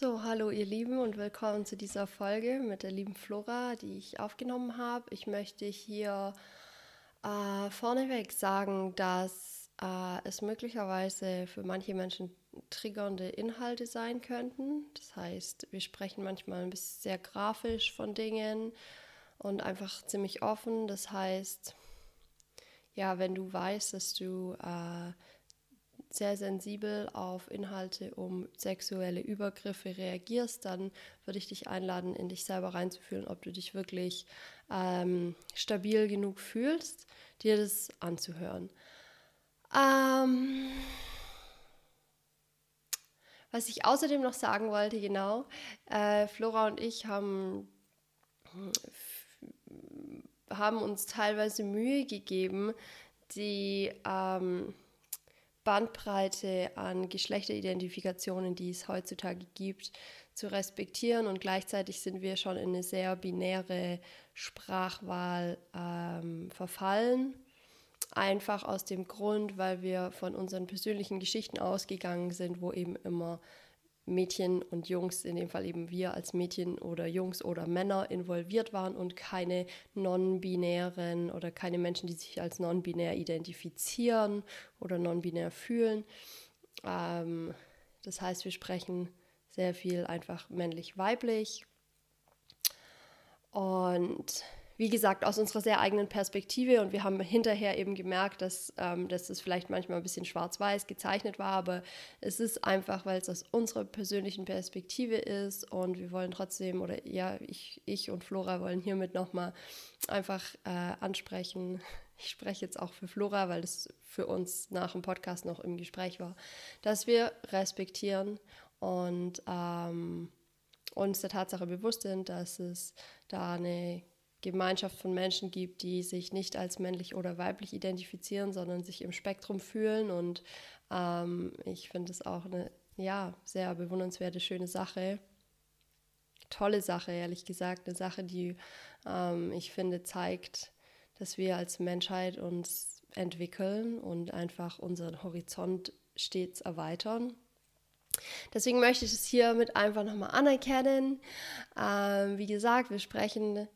So, hallo ihr Lieben und willkommen zu dieser Folge mit der lieben Flora, die ich aufgenommen habe. Ich möchte hier äh, vorneweg sagen, dass äh, es möglicherweise für manche Menschen triggernde Inhalte sein könnten. Das heißt, wir sprechen manchmal ein bisschen sehr grafisch von Dingen und einfach ziemlich offen. Das heißt, ja, wenn du weißt, dass du äh, sehr sensibel auf Inhalte um sexuelle Übergriffe reagierst, dann würde ich dich einladen, in dich selber reinzufühlen, ob du dich wirklich ähm, stabil genug fühlst, dir das anzuhören. Ähm, was ich außerdem noch sagen wollte, genau, äh, Flora und ich haben, haben uns teilweise Mühe gegeben, die ähm, Bandbreite an Geschlechteridentifikation, die es heutzutage gibt, zu respektieren. Und gleichzeitig sind wir schon in eine sehr binäre Sprachwahl ähm, verfallen. Einfach aus dem Grund, weil wir von unseren persönlichen Geschichten ausgegangen sind, wo eben immer Mädchen und Jungs, in dem Fall eben wir als Mädchen oder Jungs oder Männer involviert waren und keine non-binären oder keine Menschen, die sich als non-binär identifizieren oder non-binär fühlen. Ähm, das heißt, wir sprechen sehr viel einfach männlich-weiblich. Und wie gesagt, aus unserer sehr eigenen Perspektive. Und wir haben hinterher eben gemerkt, dass, ähm, dass das vielleicht manchmal ein bisschen schwarz-weiß gezeichnet war, aber es ist einfach, weil es aus unserer persönlichen Perspektive ist. Und wir wollen trotzdem, oder ja, ich, ich und Flora wollen hiermit nochmal einfach äh, ansprechen. Ich spreche jetzt auch für Flora, weil das für uns nach dem Podcast noch im Gespräch war, dass wir respektieren und ähm, uns der Tatsache bewusst sind, dass es da eine Gemeinschaft von Menschen gibt, die sich nicht als männlich oder weiblich identifizieren, sondern sich im Spektrum fühlen. Und ähm, ich finde es auch eine ja, sehr bewundernswerte, schöne Sache. Tolle Sache, ehrlich gesagt. Eine Sache, die ähm, ich finde zeigt, dass wir als Menschheit uns entwickeln und einfach unseren Horizont stets erweitern. Deswegen möchte ich es hiermit einfach nochmal anerkennen. Ähm, wie gesagt, wir sprechen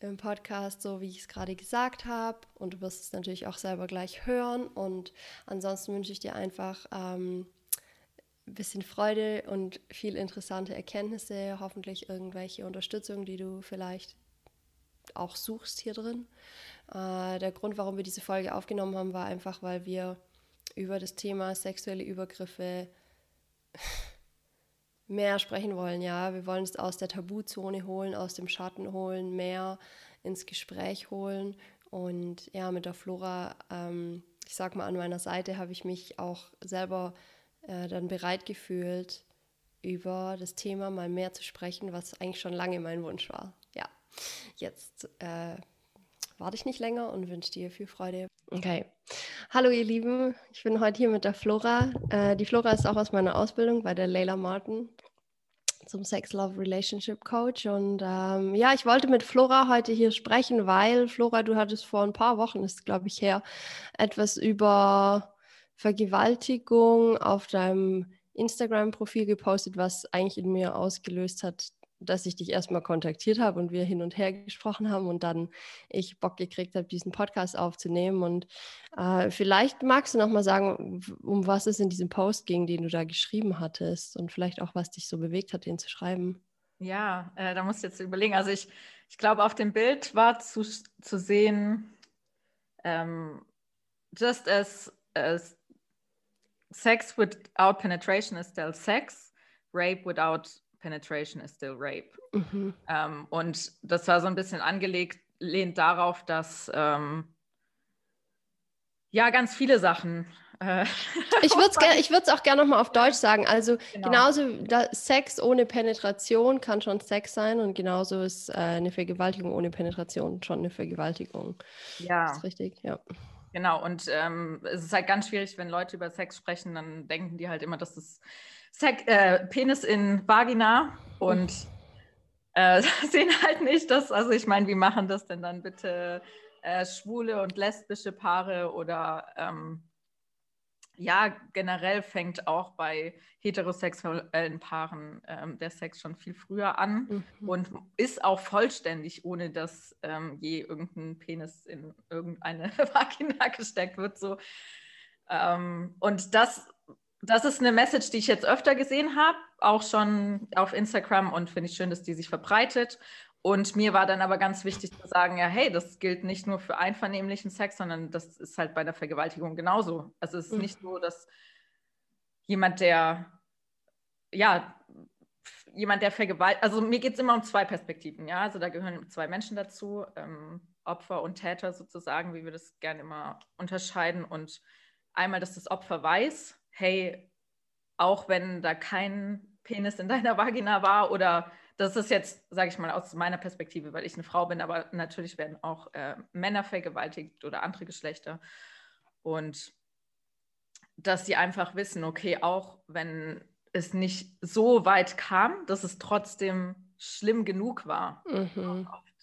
im Podcast, so wie ich es gerade gesagt habe. Und du wirst es natürlich auch selber gleich hören. Und ansonsten wünsche ich dir einfach ähm, ein bisschen Freude und viel interessante Erkenntnisse, hoffentlich irgendwelche Unterstützung, die du vielleicht auch suchst hier drin. Äh, der Grund, warum wir diese Folge aufgenommen haben, war einfach, weil wir über das Thema sexuelle Übergriffe mehr sprechen wollen, ja. Wir wollen es aus der Tabuzone holen, aus dem Schatten holen, mehr ins Gespräch holen. Und ja, mit der Flora, ähm, ich sag mal, an meiner Seite habe ich mich auch selber äh, dann bereit gefühlt, über das Thema mal mehr zu sprechen, was eigentlich schon lange mein Wunsch war. Ja, jetzt äh, warte ich nicht länger und wünsche dir viel Freude. Okay. Hallo ihr Lieben, ich bin heute hier mit der Flora. Äh, die Flora ist auch aus meiner Ausbildung bei der Leila Martin zum Sex Love Relationship Coach. Und ähm, ja, ich wollte mit Flora heute hier sprechen, weil Flora, du hattest vor ein paar Wochen, ist glaube ich her, etwas über Vergewaltigung auf deinem Instagram-Profil gepostet, was eigentlich in mir ausgelöst hat, dass ich dich erstmal kontaktiert habe und wir hin und her gesprochen haben und dann ich Bock gekriegt habe, diesen Podcast aufzunehmen. Und äh, vielleicht magst du noch mal sagen, um was es in diesem Post ging, den du da geschrieben hattest und vielleicht auch, was dich so bewegt hat, den zu schreiben. Ja, äh, da musst du jetzt überlegen. Also ich, ich glaube, auf dem Bild war zu, zu sehen, ähm, just as, as sex without penetration is still sex, rape without penetration is still rape. Mhm. Ähm, und das war so ein bisschen angelegt, lehnt darauf, dass ähm, ja ganz viele Sachen. Äh, ich würde es auch gerne nochmal auf Deutsch sagen. Also genau. genauso Sex ohne Penetration kann schon Sex sein und genauso ist äh, eine Vergewaltigung ohne Penetration schon eine Vergewaltigung. Ja. Das ist richtig, ja. Genau, und ähm, es ist halt ganz schwierig, wenn Leute über Sex sprechen, dann denken die halt immer, dass es Sek äh, Penis in Vagina und äh, sehen halt nicht, dass, also ich meine, wie machen das denn dann bitte äh, schwule und lesbische Paare oder ähm, ja, generell fängt auch bei heterosexuellen Paaren ähm, der Sex schon viel früher an mhm. und ist auch vollständig, ohne dass ähm, je irgendein Penis in irgendeine Vagina gesteckt wird. So. Ähm, und das, das ist eine Message, die ich jetzt öfter gesehen habe, auch schon auf Instagram und finde ich schön, dass die sich verbreitet. Und mir war dann aber ganz wichtig zu sagen, ja, hey, das gilt nicht nur für einvernehmlichen Sex, sondern das ist halt bei der Vergewaltigung genauso. Also es ist mhm. nicht so, dass jemand, der, ja, jemand, der vergewaltigt, also mir geht es immer um zwei Perspektiven, ja, also da gehören zwei Menschen dazu, ähm, Opfer und Täter sozusagen, wie wir das gerne immer unterscheiden. Und einmal, dass das Opfer weiß, hey, auch wenn da kein Penis in deiner Vagina war oder das ist jetzt, sage ich mal, aus meiner Perspektive, weil ich eine Frau bin, aber natürlich werden auch äh, Männer vergewaltigt oder andere Geschlechter. Und dass sie einfach wissen, okay, auch wenn es nicht so weit kam, dass es trotzdem schlimm genug war. Mhm. Oft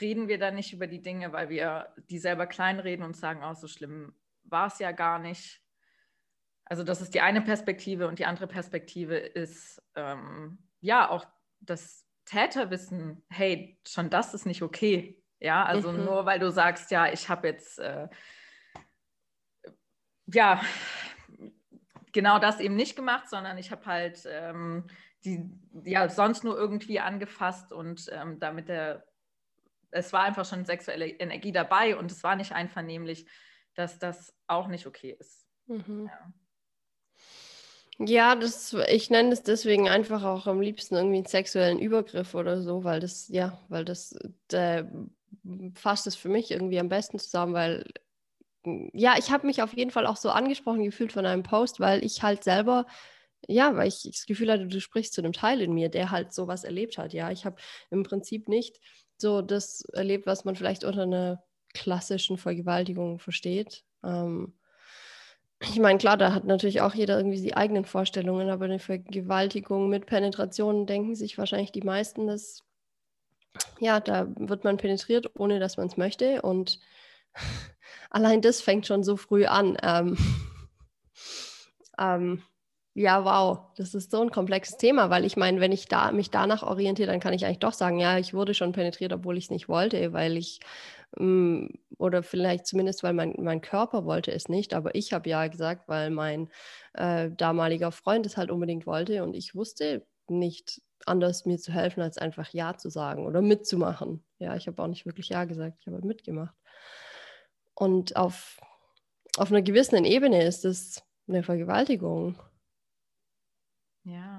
reden wir dann nicht über die Dinge, weil wir die selber kleinreden und sagen, auch oh, so schlimm war es ja gar nicht. Also das ist die eine Perspektive und die andere Perspektive ist ähm, ja auch das Täter wissen, hey, schon das ist nicht okay. Ja, also mhm. nur weil du sagst, ja, ich habe jetzt, äh, ja, genau das eben nicht gemacht, sondern ich habe halt ähm, die, ja, sonst nur irgendwie angefasst und ähm, damit der, es war einfach schon sexuelle Energie dabei und es war nicht einvernehmlich, dass das auch nicht okay ist. Mhm. Ja. Ja, das, ich nenne es deswegen einfach auch am liebsten irgendwie einen sexuellen Übergriff oder so, weil das, ja, weil das äh, fasst es für mich irgendwie am besten zusammen, weil ja, ich habe mich auf jeden Fall auch so angesprochen gefühlt von einem Post, weil ich halt selber, ja, weil ich das Gefühl hatte, du sprichst zu einem Teil in mir, der halt sowas erlebt hat. Ja, ich habe im Prinzip nicht so das erlebt, was man vielleicht unter einer klassischen Vergewaltigung versteht. Ähm, ich meine, klar, da hat natürlich auch jeder irgendwie die eigenen Vorstellungen, aber eine Vergewaltigung mit Penetration denken sich wahrscheinlich die meisten, dass ja, da wird man penetriert, ohne dass man es möchte. Und allein das fängt schon so früh an. Ähm, ähm, ja, wow, das ist so ein komplexes Thema, weil ich meine, wenn ich da, mich danach orientiere, dann kann ich eigentlich doch sagen, ja, ich wurde schon penetriert, obwohl ich es nicht wollte, weil ich oder vielleicht zumindest, weil mein, mein Körper wollte es nicht, aber ich habe ja gesagt, weil mein äh, damaliger Freund es halt unbedingt wollte und ich wusste nicht anders mir zu helfen, als einfach Ja zu sagen oder mitzumachen. Ja, ich habe auch nicht wirklich Ja gesagt, ich habe halt mitgemacht. Und auf, auf einer gewissen Ebene ist es eine Vergewaltigung. Ja.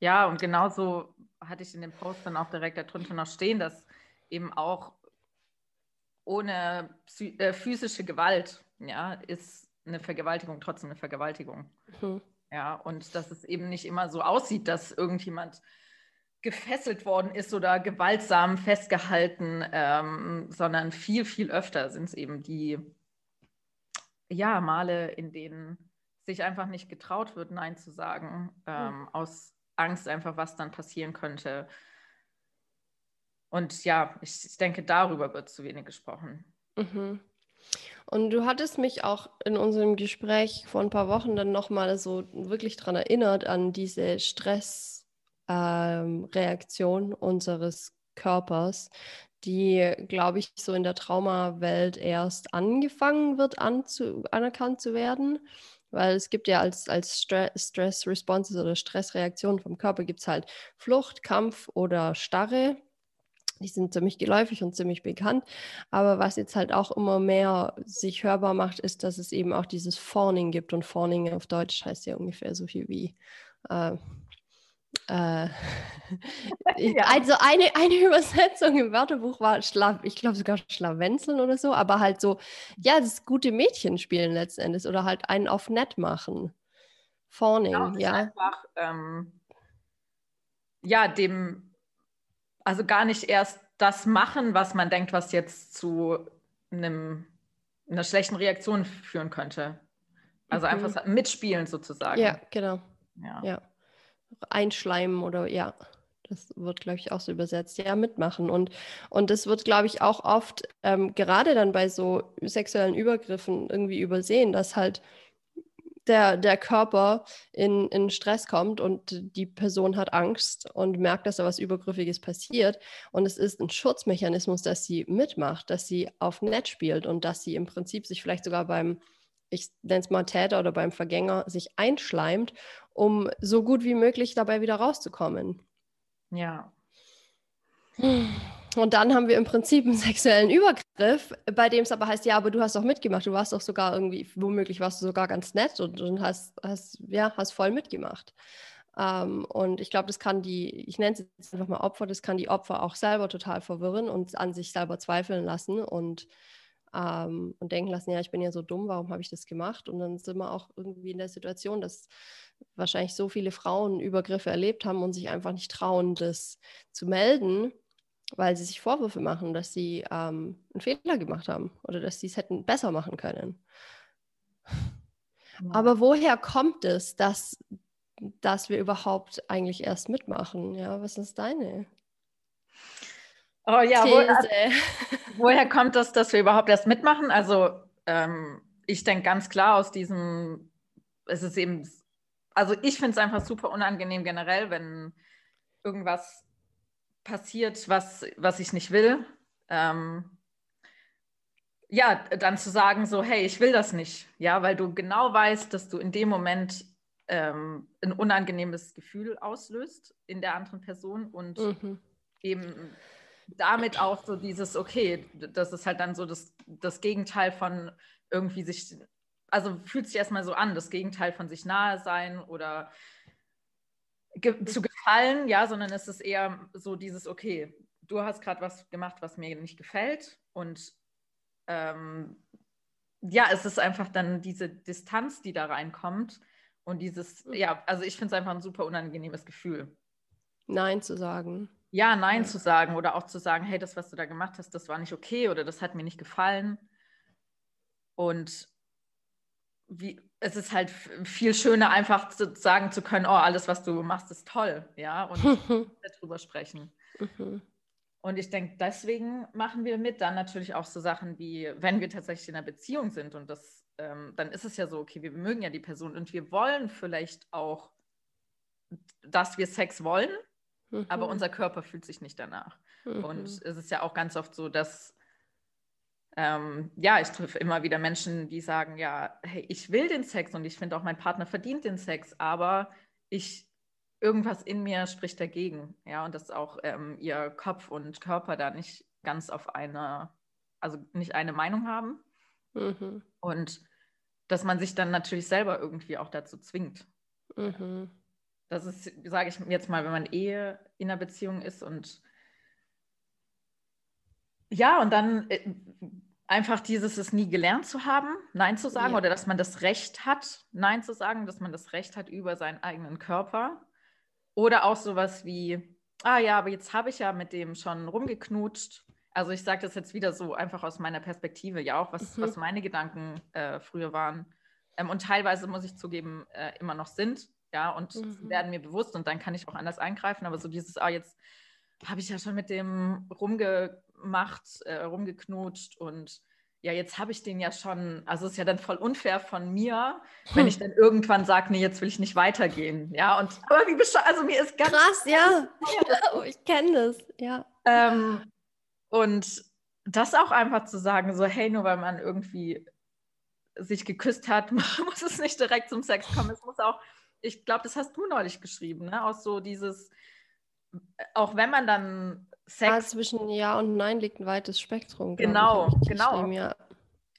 Ja, und genauso hatte ich in dem Post dann auch direkt darunter noch stehen, dass eben auch ohne äh, physische Gewalt, ja, ist eine Vergewaltigung trotzdem eine Vergewaltigung. Mhm. Ja, und dass es eben nicht immer so aussieht, dass irgendjemand gefesselt worden ist oder gewaltsam festgehalten, ähm, sondern viel, viel öfter sind es eben die ja, Male, in denen sich einfach nicht getraut wird, Nein zu sagen, ähm, mhm. aus Angst einfach, was dann passieren könnte. Und ja, ich, ich denke, darüber wird zu wenig gesprochen. Mhm. Und du hattest mich auch in unserem Gespräch vor ein paar Wochen dann nochmal so wirklich daran erinnert, an diese Stressreaktion ähm, unseres Körpers, die, glaube ich, so in der Traumawelt erst angefangen wird, anzu anerkannt zu werden. Weil es gibt ja als, als Stress-Responses oder Stressreaktionen vom Körper gibt es halt Flucht, Kampf oder Starre. Die sind ziemlich geläufig und ziemlich bekannt. Aber was jetzt halt auch immer mehr sich hörbar macht, ist, dass es eben auch dieses Fawning gibt. Und Fawning auf Deutsch heißt ja ungefähr so viel wie. Äh, äh, ja. Also eine, eine Übersetzung im Wörterbuch war, Schla ich glaube sogar Schlawenzeln oder so, aber halt so, ja, das gute Mädchen spielen letzten Endes oder halt einen auf nett machen. Fawning, genau, ja. Einfach, ähm, ja, dem also gar nicht erst das machen, was man denkt, was jetzt zu einem, einer schlechten Reaktion führen könnte. Also mhm. einfach mitspielen sozusagen. Ja, genau. Ja. ja. Einschleimen oder ja. Das wird, glaube ich, auch so übersetzt. Ja, mitmachen. Und, und das wird, glaube ich, auch oft, ähm, gerade dann bei so sexuellen Übergriffen irgendwie übersehen, dass halt der, der Körper in, in Stress kommt und die Person hat Angst und merkt, dass da was Übergriffiges passiert. Und es ist ein Schutzmechanismus, dass sie mitmacht, dass sie auf Netz spielt und dass sie im Prinzip sich vielleicht sogar beim, ich nenne es mal Täter oder beim Vergänger, sich einschleimt, um so gut wie möglich dabei wieder rauszukommen. Ja. Und dann haben wir im Prinzip einen sexuellen Übergriff, bei dem es aber heißt, ja, aber du hast doch mitgemacht, du warst doch sogar irgendwie, womöglich warst du sogar ganz nett und, und hast, hast, ja, hast voll mitgemacht. Ähm, und ich glaube, das kann die, ich nenne es jetzt einfach mal Opfer, das kann die Opfer auch selber total verwirren und an sich selber zweifeln lassen und, ähm, und denken lassen, ja, ich bin ja so dumm, warum habe ich das gemacht? Und dann sind wir auch irgendwie in der Situation, dass wahrscheinlich so viele Frauen Übergriffe erlebt haben und sich einfach nicht trauen, das zu melden weil sie sich Vorwürfe machen, dass sie ähm, einen Fehler gemacht haben oder dass sie es hätten besser machen können. Ja. Aber woher kommt es, dass, dass wir überhaupt eigentlich erst mitmachen? Ja, was ist deine? Oh ja, wo, also, woher kommt das, dass wir überhaupt erst mitmachen? Also ähm, ich denke ganz klar aus diesem, es ist eben, also ich finde es einfach super unangenehm generell, wenn irgendwas passiert, was, was ich nicht will. Ähm, ja, dann zu sagen, so, hey, ich will das nicht, ja, weil du genau weißt, dass du in dem Moment ähm, ein unangenehmes Gefühl auslöst in der anderen Person und mhm. eben damit auch so dieses, okay, das ist halt dann so das, das Gegenteil von irgendwie sich, also fühlt sich erstmal so an, das Gegenteil von sich nahe sein oder ge zu gefallen, ja, sondern es ist eher so dieses, okay, du hast gerade was gemacht, was mir nicht gefällt und ähm, ja, es ist einfach dann diese Distanz, die da reinkommt und dieses, mhm. ja, also ich finde es einfach ein super unangenehmes Gefühl. Nein zu sagen. Ja, Nein ja. zu sagen oder auch zu sagen, hey, das, was du da gemacht hast, das war nicht okay oder das hat mir nicht gefallen. Und wie, es ist halt viel schöner, einfach zu sagen zu können, oh, alles, was du machst, ist toll, ja, und darüber sprechen. Mhm. Und ich denke, deswegen machen wir mit. Dann natürlich auch so Sachen wie, wenn wir tatsächlich in einer Beziehung sind und das, ähm, dann ist es ja so, okay, wir mögen ja die Person und wir wollen vielleicht auch, dass wir Sex wollen, mhm. aber unser Körper fühlt sich nicht danach. Mhm. Und es ist ja auch ganz oft so, dass ähm, ja, ich treffe immer wieder Menschen, die sagen, ja, hey, ich will den Sex und ich finde auch, mein Partner verdient den Sex, aber ich irgendwas in mir spricht dagegen, ja, und dass auch ähm, ihr Kopf und Körper da nicht ganz auf eine, also nicht eine Meinung haben. Mhm. Und dass man sich dann natürlich selber irgendwie auch dazu zwingt. Mhm. Das ist, sage ich jetzt mal, wenn man eh in einer Beziehung ist und ja, und dann äh, einfach dieses, es nie gelernt zu haben, Nein zu sagen, ja. oder dass man das Recht hat, Nein zu sagen, dass man das Recht hat über seinen eigenen Körper. Oder auch sowas wie, ah ja, aber jetzt habe ich ja mit dem schon rumgeknutscht. Also ich sage das jetzt wieder so einfach aus meiner Perspektive, ja auch, was, mhm. was meine Gedanken äh, früher waren. Ähm, und teilweise, muss ich zugeben, äh, immer noch sind. Ja, und mhm. werden mir bewusst und dann kann ich auch anders eingreifen. Aber so dieses, ah, jetzt habe ich ja schon mit dem rumgemacht, äh, rumgeknutscht und ja, jetzt habe ich den ja schon, also es ist ja dann voll unfair von mir, hm. wenn ich dann irgendwann sage, nee, jetzt will ich nicht weitergehen. Ja, und aber wie bescheuert, also mir ist ganz krass, ja. oh, ich kenne das, ja. Ähm, und das auch einfach zu sagen, so, hey, nur weil man irgendwie sich geküsst hat, muss es nicht direkt zum Sex kommen. Es muss auch, ich glaube, das hast du neulich geschrieben, ne? Aus so dieses, auch wenn man dann Sex. Ah, zwischen Ja und Nein liegt ein weites Spektrum. Genau, ich, genau. Ja.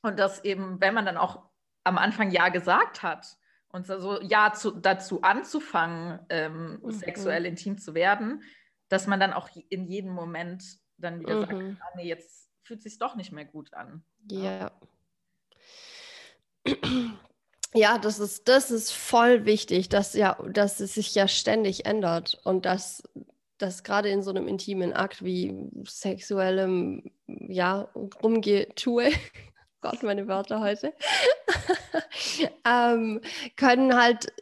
Und dass eben, wenn man dann auch am Anfang Ja gesagt hat und so Ja zu, dazu anzufangen, ähm, mhm. sexuell intim zu werden, dass man dann auch in jedem Moment dann wieder mhm. sagt, ah, nee, jetzt fühlt es sich doch nicht mehr gut an. Ja. Ja, das ist, das ist voll wichtig, dass, ja, dass es sich ja ständig ändert und dass dass gerade in so einem intimen Akt wie sexuellem, ja, Rumgetue, Gott, meine Wörter heute, ähm, können halt,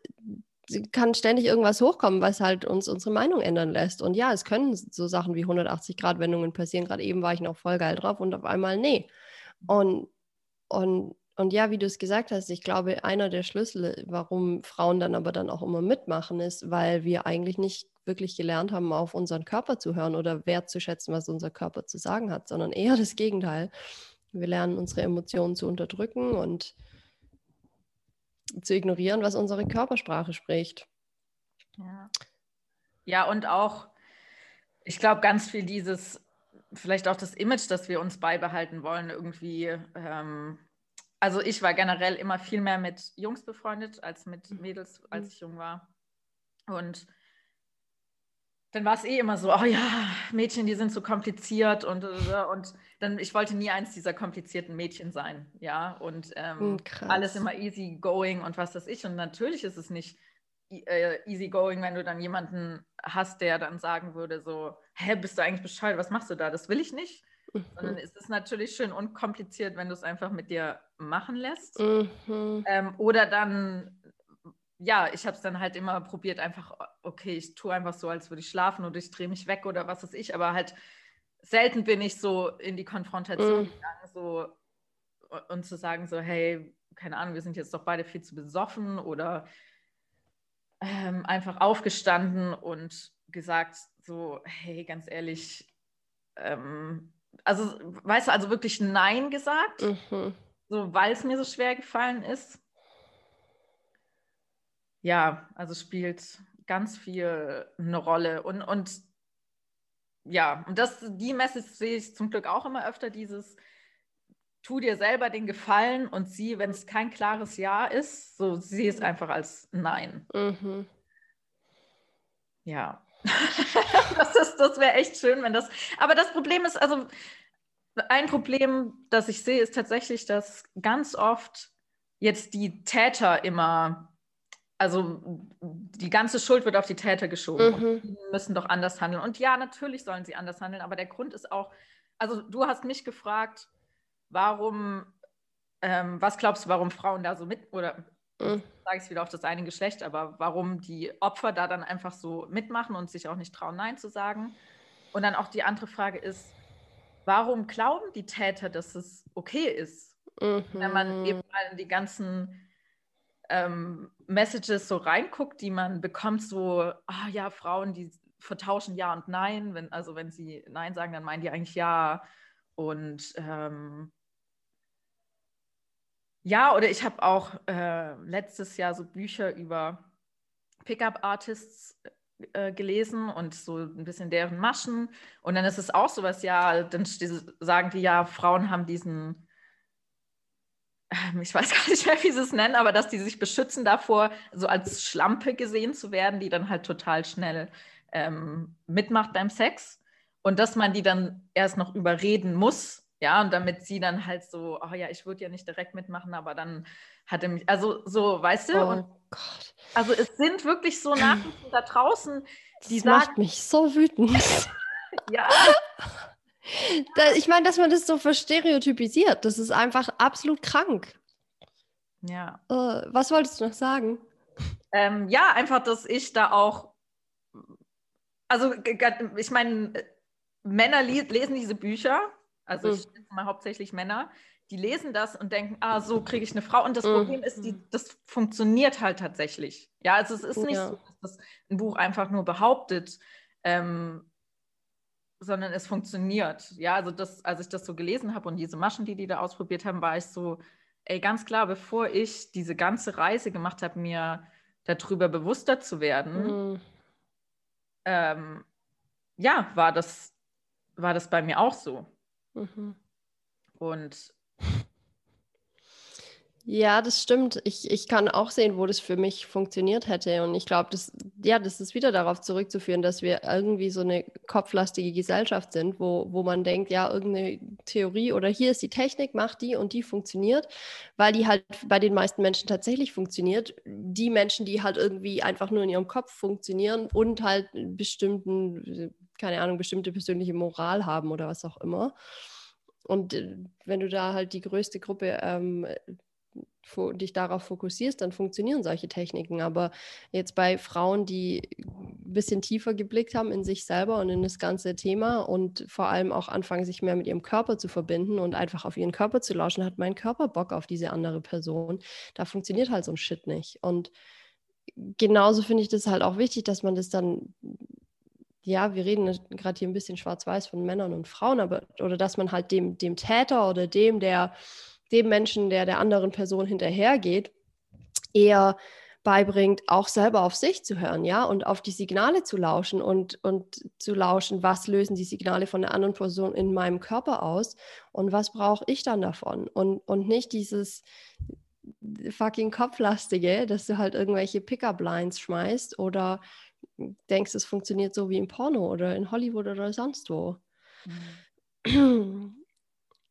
kann ständig irgendwas hochkommen, was halt uns unsere Meinung ändern lässt. Und ja, es können so Sachen wie 180-Grad-Wendungen passieren. Gerade eben war ich noch voll geil drauf und auf einmal nee. Und, und und ja, wie du es gesagt hast, ich glaube, einer der Schlüssel, warum Frauen dann aber dann auch immer mitmachen, ist, weil wir eigentlich nicht wirklich gelernt haben, auf unseren Körper zu hören oder wertzuschätzen, was unser Körper zu sagen hat, sondern eher das Gegenteil. Wir lernen unsere Emotionen zu unterdrücken und zu ignorieren, was unsere Körpersprache spricht. Ja, ja und auch, ich glaube, ganz viel dieses, vielleicht auch das Image, das wir uns beibehalten wollen, irgendwie. Ähm, also ich war generell immer viel mehr mit Jungs befreundet als mit mhm. Mädels, als ich jung war. Und dann war es eh immer so, oh ja, Mädchen, die sind so kompliziert und, und dann, ich wollte nie eins dieser komplizierten Mädchen sein, ja, und ähm, hm, alles immer easy going und was weiß ich. Und natürlich ist es nicht äh, easy going, wenn du dann jemanden hast, der dann sagen würde, so, hä, bist du eigentlich bescheuert, was machst du da? Das will ich nicht. Mhm. Sondern ist es natürlich schön unkompliziert, wenn du es einfach mit dir machen lässt. Mhm. Ähm, oder dann ja, ich habe es dann halt immer probiert, einfach, okay, ich tue einfach so, als würde ich schlafen oder ich drehe mich weg oder was weiß ich, aber halt selten bin ich so in die Konfrontation mm. gegangen, so und zu sagen, so, hey, keine Ahnung, wir sind jetzt doch beide viel zu besoffen oder ähm, einfach aufgestanden und gesagt, so, hey, ganz ehrlich, ähm, also, weißt du, also wirklich Nein gesagt, mhm. so, weil es mir so schwer gefallen ist ja, also spielt ganz viel eine Rolle. Und, und ja, und das, die Message sehe ich zum Glück auch immer öfter, dieses tu dir selber den Gefallen und sieh, wenn es kein klares Ja ist, so sieh es einfach als Nein. Mhm. Ja. das das wäre echt schön, wenn das. Aber das Problem ist, also ein Problem, das ich sehe, ist tatsächlich, dass ganz oft jetzt die Täter immer also die ganze Schuld wird auf die Täter geschoben. Mhm. Die müssen doch anders handeln. Und ja, natürlich sollen sie anders handeln, aber der Grund ist auch, also du hast mich gefragt, warum, ähm, was glaubst du, warum Frauen da so mit, oder mhm. sage ich es wieder auf das eine Geschlecht, aber warum die Opfer da dann einfach so mitmachen und sich auch nicht trauen, Nein zu sagen. Und dann auch die andere Frage ist, warum glauben die Täter, dass es okay ist, mhm. wenn man mhm. eben mal die ganzen ähm, Messages so reinguckt, die man bekommt, so, ah ja, Frauen, die vertauschen Ja und Nein. Wenn, also wenn sie Nein sagen, dann meinen die eigentlich Ja. Und ähm, ja, oder ich habe auch äh, letztes Jahr so Bücher über Pickup-Artists äh, gelesen und so ein bisschen deren Maschen. Und dann ist es auch sowas, ja, dann sagen die ja, Frauen haben diesen ähm, ich weiß gar nicht mehr, wie sie es nennen, aber dass die sich beschützen davor, so als Schlampe gesehen zu werden, die dann halt total schnell ähm, mitmacht beim Sex. Und dass man die dann erst noch überreden muss, ja, und damit sie dann halt so, oh ja, ich würde ja nicht direkt mitmachen, aber dann hatte mich, also so, weißt du? Oh und, Gott. Also es sind wirklich so Nachrichten da draußen, die das sagen, macht mich so wütend. ja. Da, ich meine, dass man das so verstereotypisiert, das ist einfach absolut krank. Ja. Äh, was wolltest du noch sagen? Ähm, ja, einfach, dass ich da auch, also ich meine, Männer lesen diese Bücher, also mhm. ich schätze mal hauptsächlich Männer, die lesen das und denken, ah, so kriege ich eine Frau. Und das mhm. Problem ist, die, das funktioniert halt tatsächlich. Ja, also es ist nicht ja. so, dass das ein Buch einfach nur behauptet, ähm, sondern es funktioniert. Ja, also das, als ich das so gelesen habe und diese Maschen, die die da ausprobiert haben, war ich so, ey, ganz klar, bevor ich diese ganze Reise gemacht habe, mir darüber bewusster zu werden, mhm. ähm, ja, war das, war das bei mir auch so. Mhm. Und ja, das stimmt. Ich, ich kann auch sehen, wo das für mich funktioniert hätte. Und ich glaube, das, ja, das ist wieder darauf zurückzuführen, dass wir irgendwie so eine kopflastige Gesellschaft sind, wo, wo man denkt, ja, irgendeine Theorie oder hier ist die Technik, macht die und die funktioniert, weil die halt bei den meisten Menschen tatsächlich funktioniert. Die Menschen, die halt irgendwie einfach nur in ihrem Kopf funktionieren und halt bestimmten, keine Ahnung, bestimmte persönliche Moral haben oder was auch immer. Und äh, wenn du da halt die größte Gruppe ähm, dich darauf fokussierst, dann funktionieren solche Techniken. Aber jetzt bei Frauen, die ein bisschen tiefer geblickt haben in sich selber und in das ganze Thema und vor allem auch anfangen, sich mehr mit ihrem Körper zu verbinden und einfach auf ihren Körper zu lauschen, hat mein Körper Bock auf diese andere Person. Da funktioniert halt so ein Shit nicht. Und genauso finde ich das halt auch wichtig, dass man das dann ja, wir reden gerade hier ein bisschen schwarz-weiß von Männern und Frauen, aber oder dass man halt dem, dem Täter oder dem, der, dem Menschen, der der anderen Person hinterhergeht, eher beibringt, auch selber auf sich zu hören, ja, und auf die Signale zu lauschen und, und zu lauschen, was lösen die Signale von der anderen Person in meinem Körper aus und was brauche ich dann davon? Und, und nicht dieses fucking Kopflastige, dass du halt irgendwelche Pickup-Lines schmeißt oder denkst, es funktioniert so wie im Porno oder in Hollywood oder sonst wo. Mhm.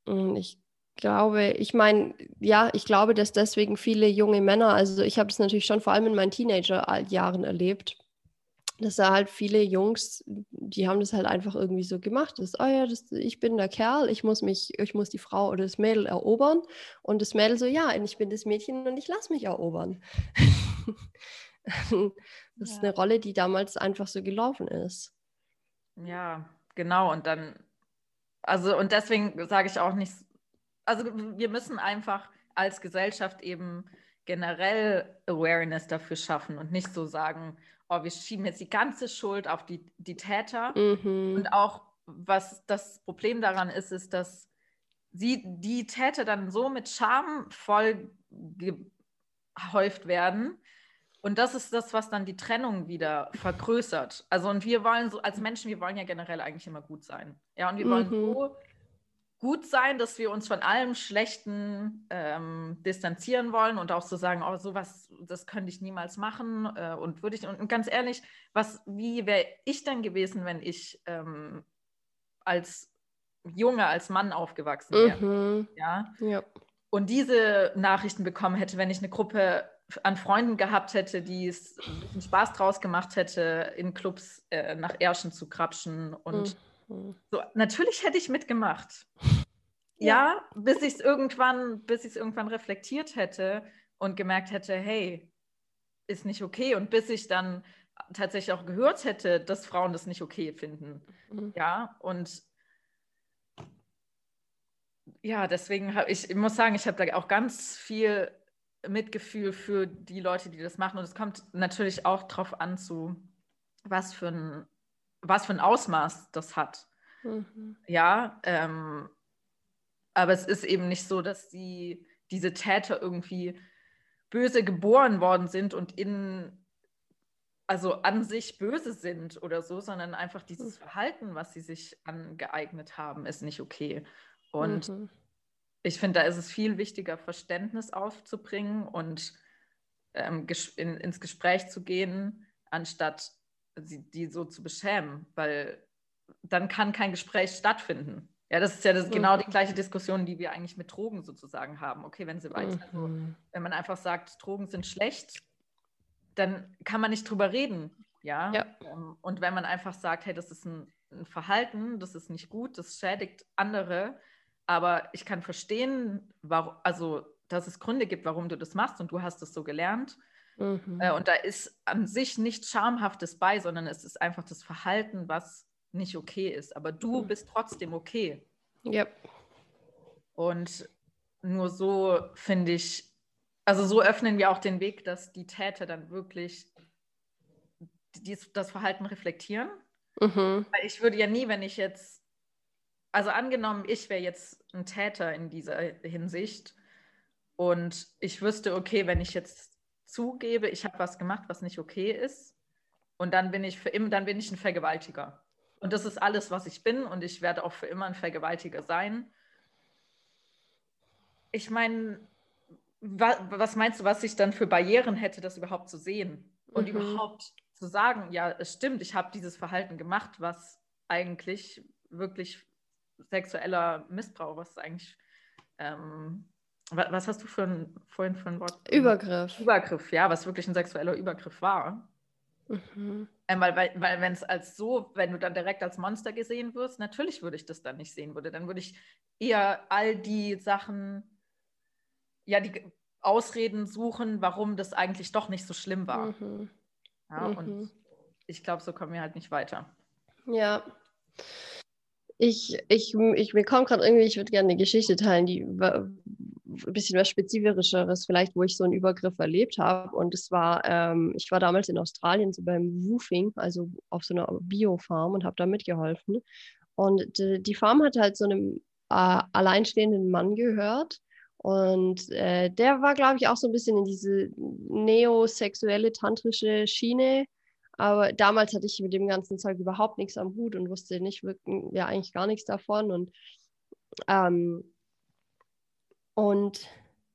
Und ich glaube, ich meine, ja, ich glaube, dass deswegen viele junge Männer, also ich habe das natürlich schon vor allem in meinen Teenagerjahren erlebt, dass da halt viele Jungs, die haben das halt einfach irgendwie so gemacht. Das, oh ja, das, ich bin der Kerl, ich muss mich, ich muss die Frau oder das Mädel erobern. Und das Mädel so, ja, ich bin das Mädchen und ich lasse mich erobern. das ja. ist eine Rolle, die damals einfach so gelaufen ist. Ja, genau. Und dann, also, und deswegen sage ich auch nicht, also wir müssen einfach als Gesellschaft eben generell Awareness dafür schaffen und nicht so sagen, oh, wir schieben jetzt die ganze Schuld auf die, die Täter. Mhm. Und auch, was das Problem daran ist, ist, dass sie, die Täter dann so mit Scham voll gehäuft werden, und das ist das, was dann die Trennung wieder vergrößert. Also, und wir wollen so, als Menschen, wir wollen ja generell eigentlich immer gut sein. Ja, und wir wollen mhm. so gut sein, dass wir uns von allem Schlechten ähm, distanzieren wollen und auch so sagen, oh, sowas, das könnte ich niemals machen. Äh, und würde ich, und, ganz ehrlich, was, wie wäre ich denn gewesen, wenn ich ähm, als Junge, als Mann aufgewachsen wäre? Mhm. Ja? ja. Und diese Nachrichten bekommen hätte, wenn ich eine Gruppe an Freunden gehabt hätte, die es einen Spaß draus gemacht hätte, in Clubs äh, nach Ärschen zu krapschen. Und mhm. So, natürlich hätte ich mitgemacht. Ja, ja bis ich es irgendwann, bis ich es irgendwann reflektiert hätte und gemerkt hätte, hey, ist nicht okay. Und bis ich dann tatsächlich auch gehört hätte, dass Frauen das nicht okay finden. Mhm. Ja, und ja, deswegen habe ich, ich muss sagen, ich habe da auch ganz viel Mitgefühl für die Leute, die das machen. Und es kommt natürlich auch darauf an, zu was für ein, was für ein Ausmaß das hat. Mhm. Ja, ähm, aber es ist eben nicht so, dass die, diese Täter irgendwie böse geboren worden sind und in also an sich böse sind oder so, sondern einfach dieses mhm. Verhalten, was sie sich angeeignet haben, ist nicht okay. Und mhm ich finde, da ist es viel wichtiger, Verständnis aufzubringen und ähm, in, ins Gespräch zu gehen, anstatt sie, die so zu beschämen, weil dann kann kein Gespräch stattfinden. Ja, das ist ja das, genau die gleiche Diskussion, die wir eigentlich mit Drogen sozusagen haben. Okay, wenn sie weiter, also, mhm. wenn man einfach sagt, Drogen sind schlecht, dann kann man nicht drüber reden. Ja. ja. Ähm, und wenn man einfach sagt, hey, das ist ein, ein Verhalten, das ist nicht gut, das schädigt andere, aber ich kann verstehen, warum, also dass es Gründe gibt, warum du das machst und du hast es so gelernt. Mhm. Äh, und da ist an sich nichts Schamhaftes bei, sondern es ist einfach das Verhalten, was nicht okay ist. Aber du mhm. bist trotzdem okay. Ja. Und nur so finde ich, also so öffnen wir auch den Weg, dass die Täter dann wirklich dies, das Verhalten reflektieren. Mhm. Weil ich würde ja nie, wenn ich jetzt also angenommen, ich wäre jetzt ein Täter in dieser Hinsicht und ich wüsste, okay, wenn ich jetzt zugebe, ich habe was gemacht, was nicht okay ist, und dann bin ich für immer, dann bin ich ein Vergewaltiger. Und das ist alles, was ich bin, und ich werde auch für immer ein Vergewaltiger sein. Ich meine, wa was meinst du, was ich dann für Barrieren hätte, das überhaupt zu sehen und mhm. überhaupt zu sagen, ja, es stimmt, ich habe dieses Verhalten gemacht, was eigentlich wirklich sexueller Missbrauch, was ist eigentlich, ähm, was, hast du für ein, vorhin für ein Wort? Übergriff. Übergriff, ja, was wirklich ein sexueller Übergriff war. Mhm. Ähm, weil weil, weil wenn es als so, wenn du dann direkt als Monster gesehen wirst, natürlich würde ich das dann nicht sehen würde. Dann würde ich eher all die Sachen, ja, die Ausreden suchen, warum das eigentlich doch nicht so schlimm war. Mhm. Ja, mhm. und ich glaube, so kommen wir halt nicht weiter. Ja. Ich, ich, ich mir kommt gerade irgendwie, ich würde gerne eine Geschichte teilen, die ein bisschen was Spezifischeres, vielleicht, wo ich so einen Übergriff erlebt habe. Und es war, ähm, ich war damals in Australien so beim Woofing, also auf so einer Biofarm und habe da mitgeholfen. Und die, die Farm hat halt so einem äh, alleinstehenden Mann gehört. Und äh, der war, glaube ich, auch so ein bisschen in diese neosexuelle, tantrische Schiene. Aber damals hatte ich mit dem ganzen Zeug überhaupt nichts am Hut und wusste nicht wirklich, ja, eigentlich gar nichts davon. Und ähm, und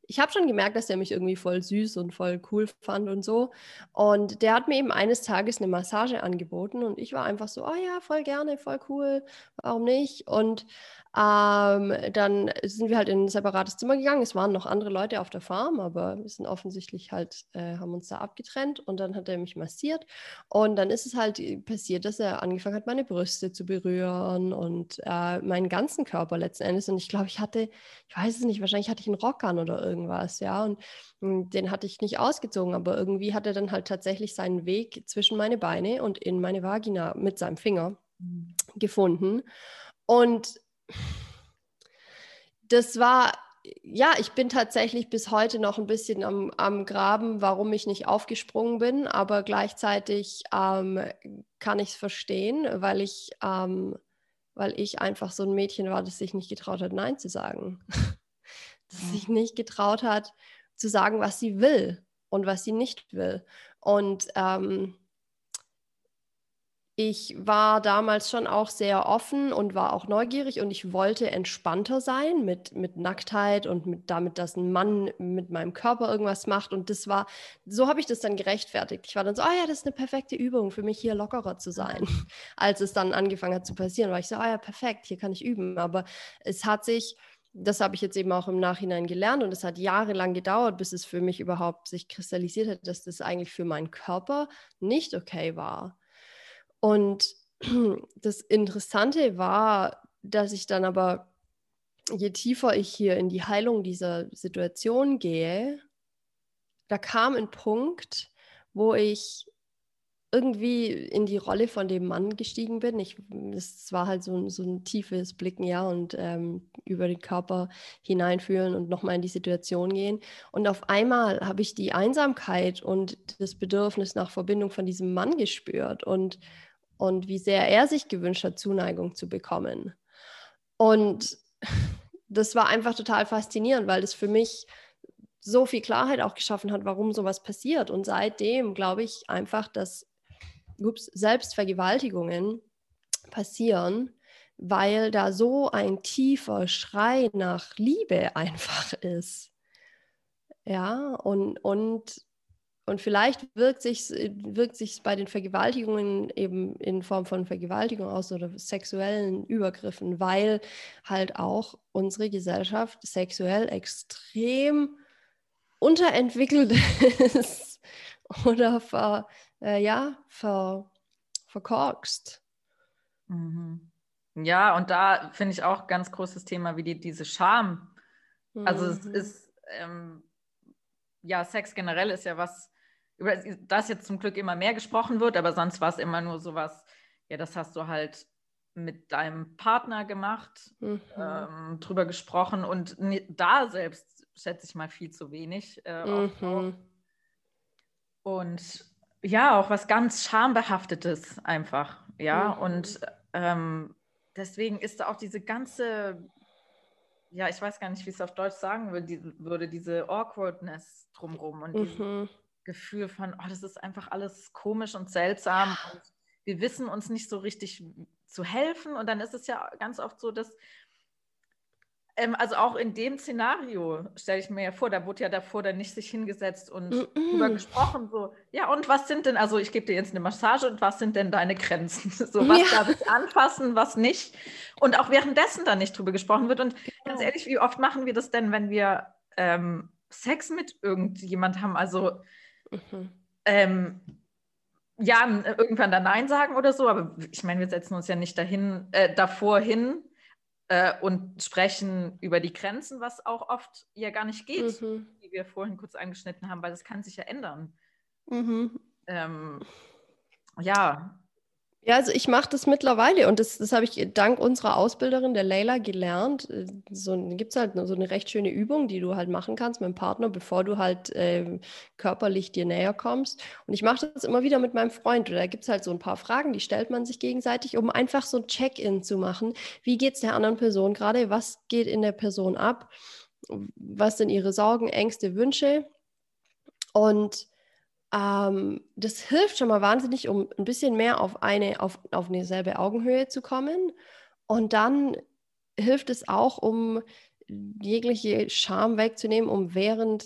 ich habe schon gemerkt, dass er mich irgendwie voll süß und voll cool fand und so. Und der hat mir eben eines Tages eine Massage angeboten und ich war einfach so, oh ja, voll gerne, voll cool, warum nicht? Und ähm, dann sind wir halt in ein separates Zimmer gegangen. Es waren noch andere Leute auf der Farm, aber wir sind offensichtlich halt, äh, haben uns da abgetrennt und dann hat er mich massiert. Und dann ist es halt passiert, dass er angefangen hat, meine Brüste zu berühren und äh, meinen ganzen Körper letzten Endes. Und ich glaube, ich hatte, ich weiß es nicht, wahrscheinlich hatte ich einen Rock an oder irgendwas, ja. Und, und hm, den hatte ich nicht ausgezogen, aber irgendwie hat er dann halt tatsächlich seinen Weg zwischen meine Beine und in meine Vagina mit seinem Finger mhm. gefunden. Und das war, ja, ich bin tatsächlich bis heute noch ein bisschen am, am Graben, warum ich nicht aufgesprungen bin, aber gleichzeitig ähm, kann ich es verstehen, weil ich, ähm, weil ich einfach so ein Mädchen war, das sich nicht getraut hat, Nein zu sagen. das sich nicht getraut hat, zu sagen, was sie will und was sie nicht will. Und ähm, ich war damals schon auch sehr offen und war auch neugierig und ich wollte entspannter sein mit, mit Nacktheit und mit damit, dass ein Mann mit meinem Körper irgendwas macht. Und das war, so habe ich das dann gerechtfertigt. Ich war dann so, oh ja, das ist eine perfekte Übung für mich, hier lockerer zu sein. Als es dann angefangen hat zu passieren, war ich so, oh ja, perfekt, hier kann ich üben. Aber es hat sich, das habe ich jetzt eben auch im Nachhinein gelernt und es hat jahrelang gedauert, bis es für mich überhaupt sich kristallisiert hat, dass das eigentlich für meinen Körper nicht okay war. Und das Interessante war, dass ich dann aber, je tiefer ich hier in die Heilung dieser Situation gehe, da kam ein Punkt, wo ich irgendwie in die Rolle von dem Mann gestiegen bin. Es war halt so, so ein tiefes Blicken, ja, und ähm, über den Körper hineinfühlen und nochmal in die Situation gehen. Und auf einmal habe ich die Einsamkeit und das Bedürfnis nach Verbindung von diesem Mann gespürt und und wie sehr er sich gewünscht hat, Zuneigung zu bekommen. Und das war einfach total faszinierend, weil das für mich so viel Klarheit auch geschaffen hat, warum sowas passiert. Und seitdem glaube ich einfach, dass ups, Selbstvergewaltigungen passieren, weil da so ein tiefer Schrei nach Liebe einfach ist. Ja, und, und und vielleicht wirkt sich wirkt sich bei den Vergewaltigungen eben in Form von Vergewaltigung aus oder sexuellen Übergriffen, weil halt auch unsere Gesellschaft sexuell extrem unterentwickelt ist oder ver, äh, ja, ver, verkorkst. Mhm. Ja, und da finde ich auch ganz großes Thema, wie die, diese Scham. Also mhm. es ist, ähm, ja, Sex generell ist ja was, über das jetzt zum Glück immer mehr gesprochen wird, aber sonst war es immer nur sowas, ja, das hast du halt mit deinem Partner gemacht, mhm. ähm, drüber gesprochen und da selbst schätze ich mal viel zu wenig. Äh, mhm. Und ja, auch was ganz Schambehaftetes einfach, ja, mhm. und ähm, deswegen ist da auch diese ganze, ja, ich weiß gar nicht, wie ich es auf Deutsch sagen würde, die, würde diese Awkwardness drumherum und mhm. Gefühl von, oh, das ist einfach alles komisch und seltsam und wir wissen uns nicht so richtig zu helfen. Und dann ist es ja ganz oft so, dass, ähm, also auch in dem Szenario stelle ich mir ja vor, da wurde ja davor dann nicht sich hingesetzt und mm -mm. drüber gesprochen, so, ja, und was sind denn, also ich gebe dir jetzt eine Massage und was sind denn deine Grenzen? So, was ja. darf ich anfassen, was nicht? Und auch währenddessen dann nicht drüber gesprochen wird. Und genau. ganz ehrlich, wie oft machen wir das denn, wenn wir ähm, Sex mit irgendjemand haben? Also Mhm. Ähm, ja, irgendwann dann Nein sagen oder so, aber ich meine, wir setzen uns ja nicht dahin, äh, davor hin äh, und sprechen über die Grenzen, was auch oft ja gar nicht geht, mhm. wie wir vorhin kurz angeschnitten haben, weil das kann sich ja ändern. Mhm. Ähm, ja, ja, also ich mache das mittlerweile und das, das habe ich dank unserer Ausbilderin, der Leila, gelernt. Äh, so gibt es halt so eine recht schöne Übung, die du halt machen kannst mit dem Partner, bevor du halt äh, körperlich dir näher kommst. Und ich mache das immer wieder mit meinem Freund. Da gibt es halt so ein paar Fragen, die stellt man sich gegenseitig, um einfach so ein Check-in zu machen. Wie geht es der anderen Person gerade? Was geht in der Person ab? Was sind ihre Sorgen, Ängste, Wünsche? Und ähm, das hilft schon mal wahnsinnig, um ein bisschen mehr auf eine, auf, auf eine selbe Augenhöhe zu kommen. Und dann hilft es auch, um jegliche Scham wegzunehmen, um während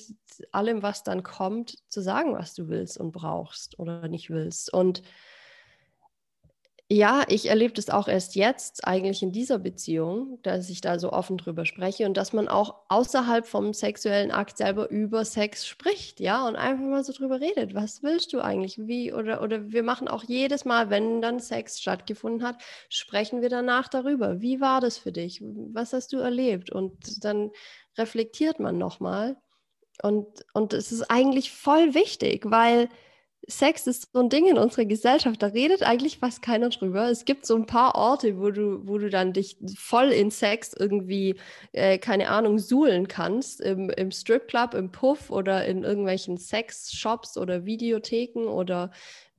allem, was dann kommt, zu sagen, was du willst und brauchst oder nicht willst. Und ja, ich erlebe das auch erst jetzt, eigentlich in dieser Beziehung, dass ich da so offen drüber spreche und dass man auch außerhalb vom sexuellen Akt selber über Sex spricht, ja, und einfach mal so drüber redet. Was willst du eigentlich? Wie? Oder, oder wir machen auch jedes Mal, wenn dann Sex stattgefunden hat, sprechen wir danach darüber. Wie war das für dich? Was hast du erlebt? Und dann reflektiert man nochmal. Und, und es ist eigentlich voll wichtig, weil Sex ist so ein Ding in unserer Gesellschaft, da redet eigentlich fast keiner drüber. Es gibt so ein paar Orte, wo du, wo du dann dich voll in Sex irgendwie, äh, keine Ahnung, suhlen kannst. Im, im Stripclub, im Puff oder in irgendwelchen Sexshops oder Videotheken oder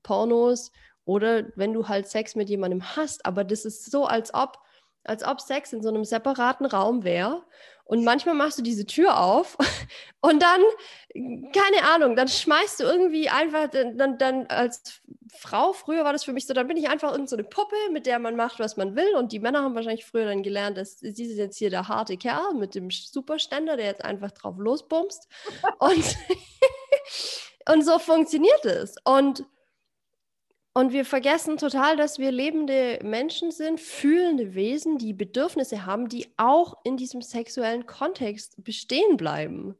Pornos. Oder wenn du halt Sex mit jemandem hast. Aber das ist so, als ob, als ob Sex in so einem separaten Raum wäre und manchmal machst du diese Tür auf und dann, keine Ahnung, dann schmeißt du irgendwie einfach, dann, dann als Frau, früher war das für mich so, dann bin ich einfach irgendeine so Puppe, mit der man macht, was man will. Und die Männer haben wahrscheinlich früher dann gelernt, dass sie ist jetzt hier der harte Kerl mit dem Superständer, der jetzt einfach drauf losbumst. und, und so funktioniert es. Und und wir vergessen total, dass wir lebende Menschen sind, fühlende Wesen, die Bedürfnisse haben, die auch in diesem sexuellen Kontext bestehen bleiben.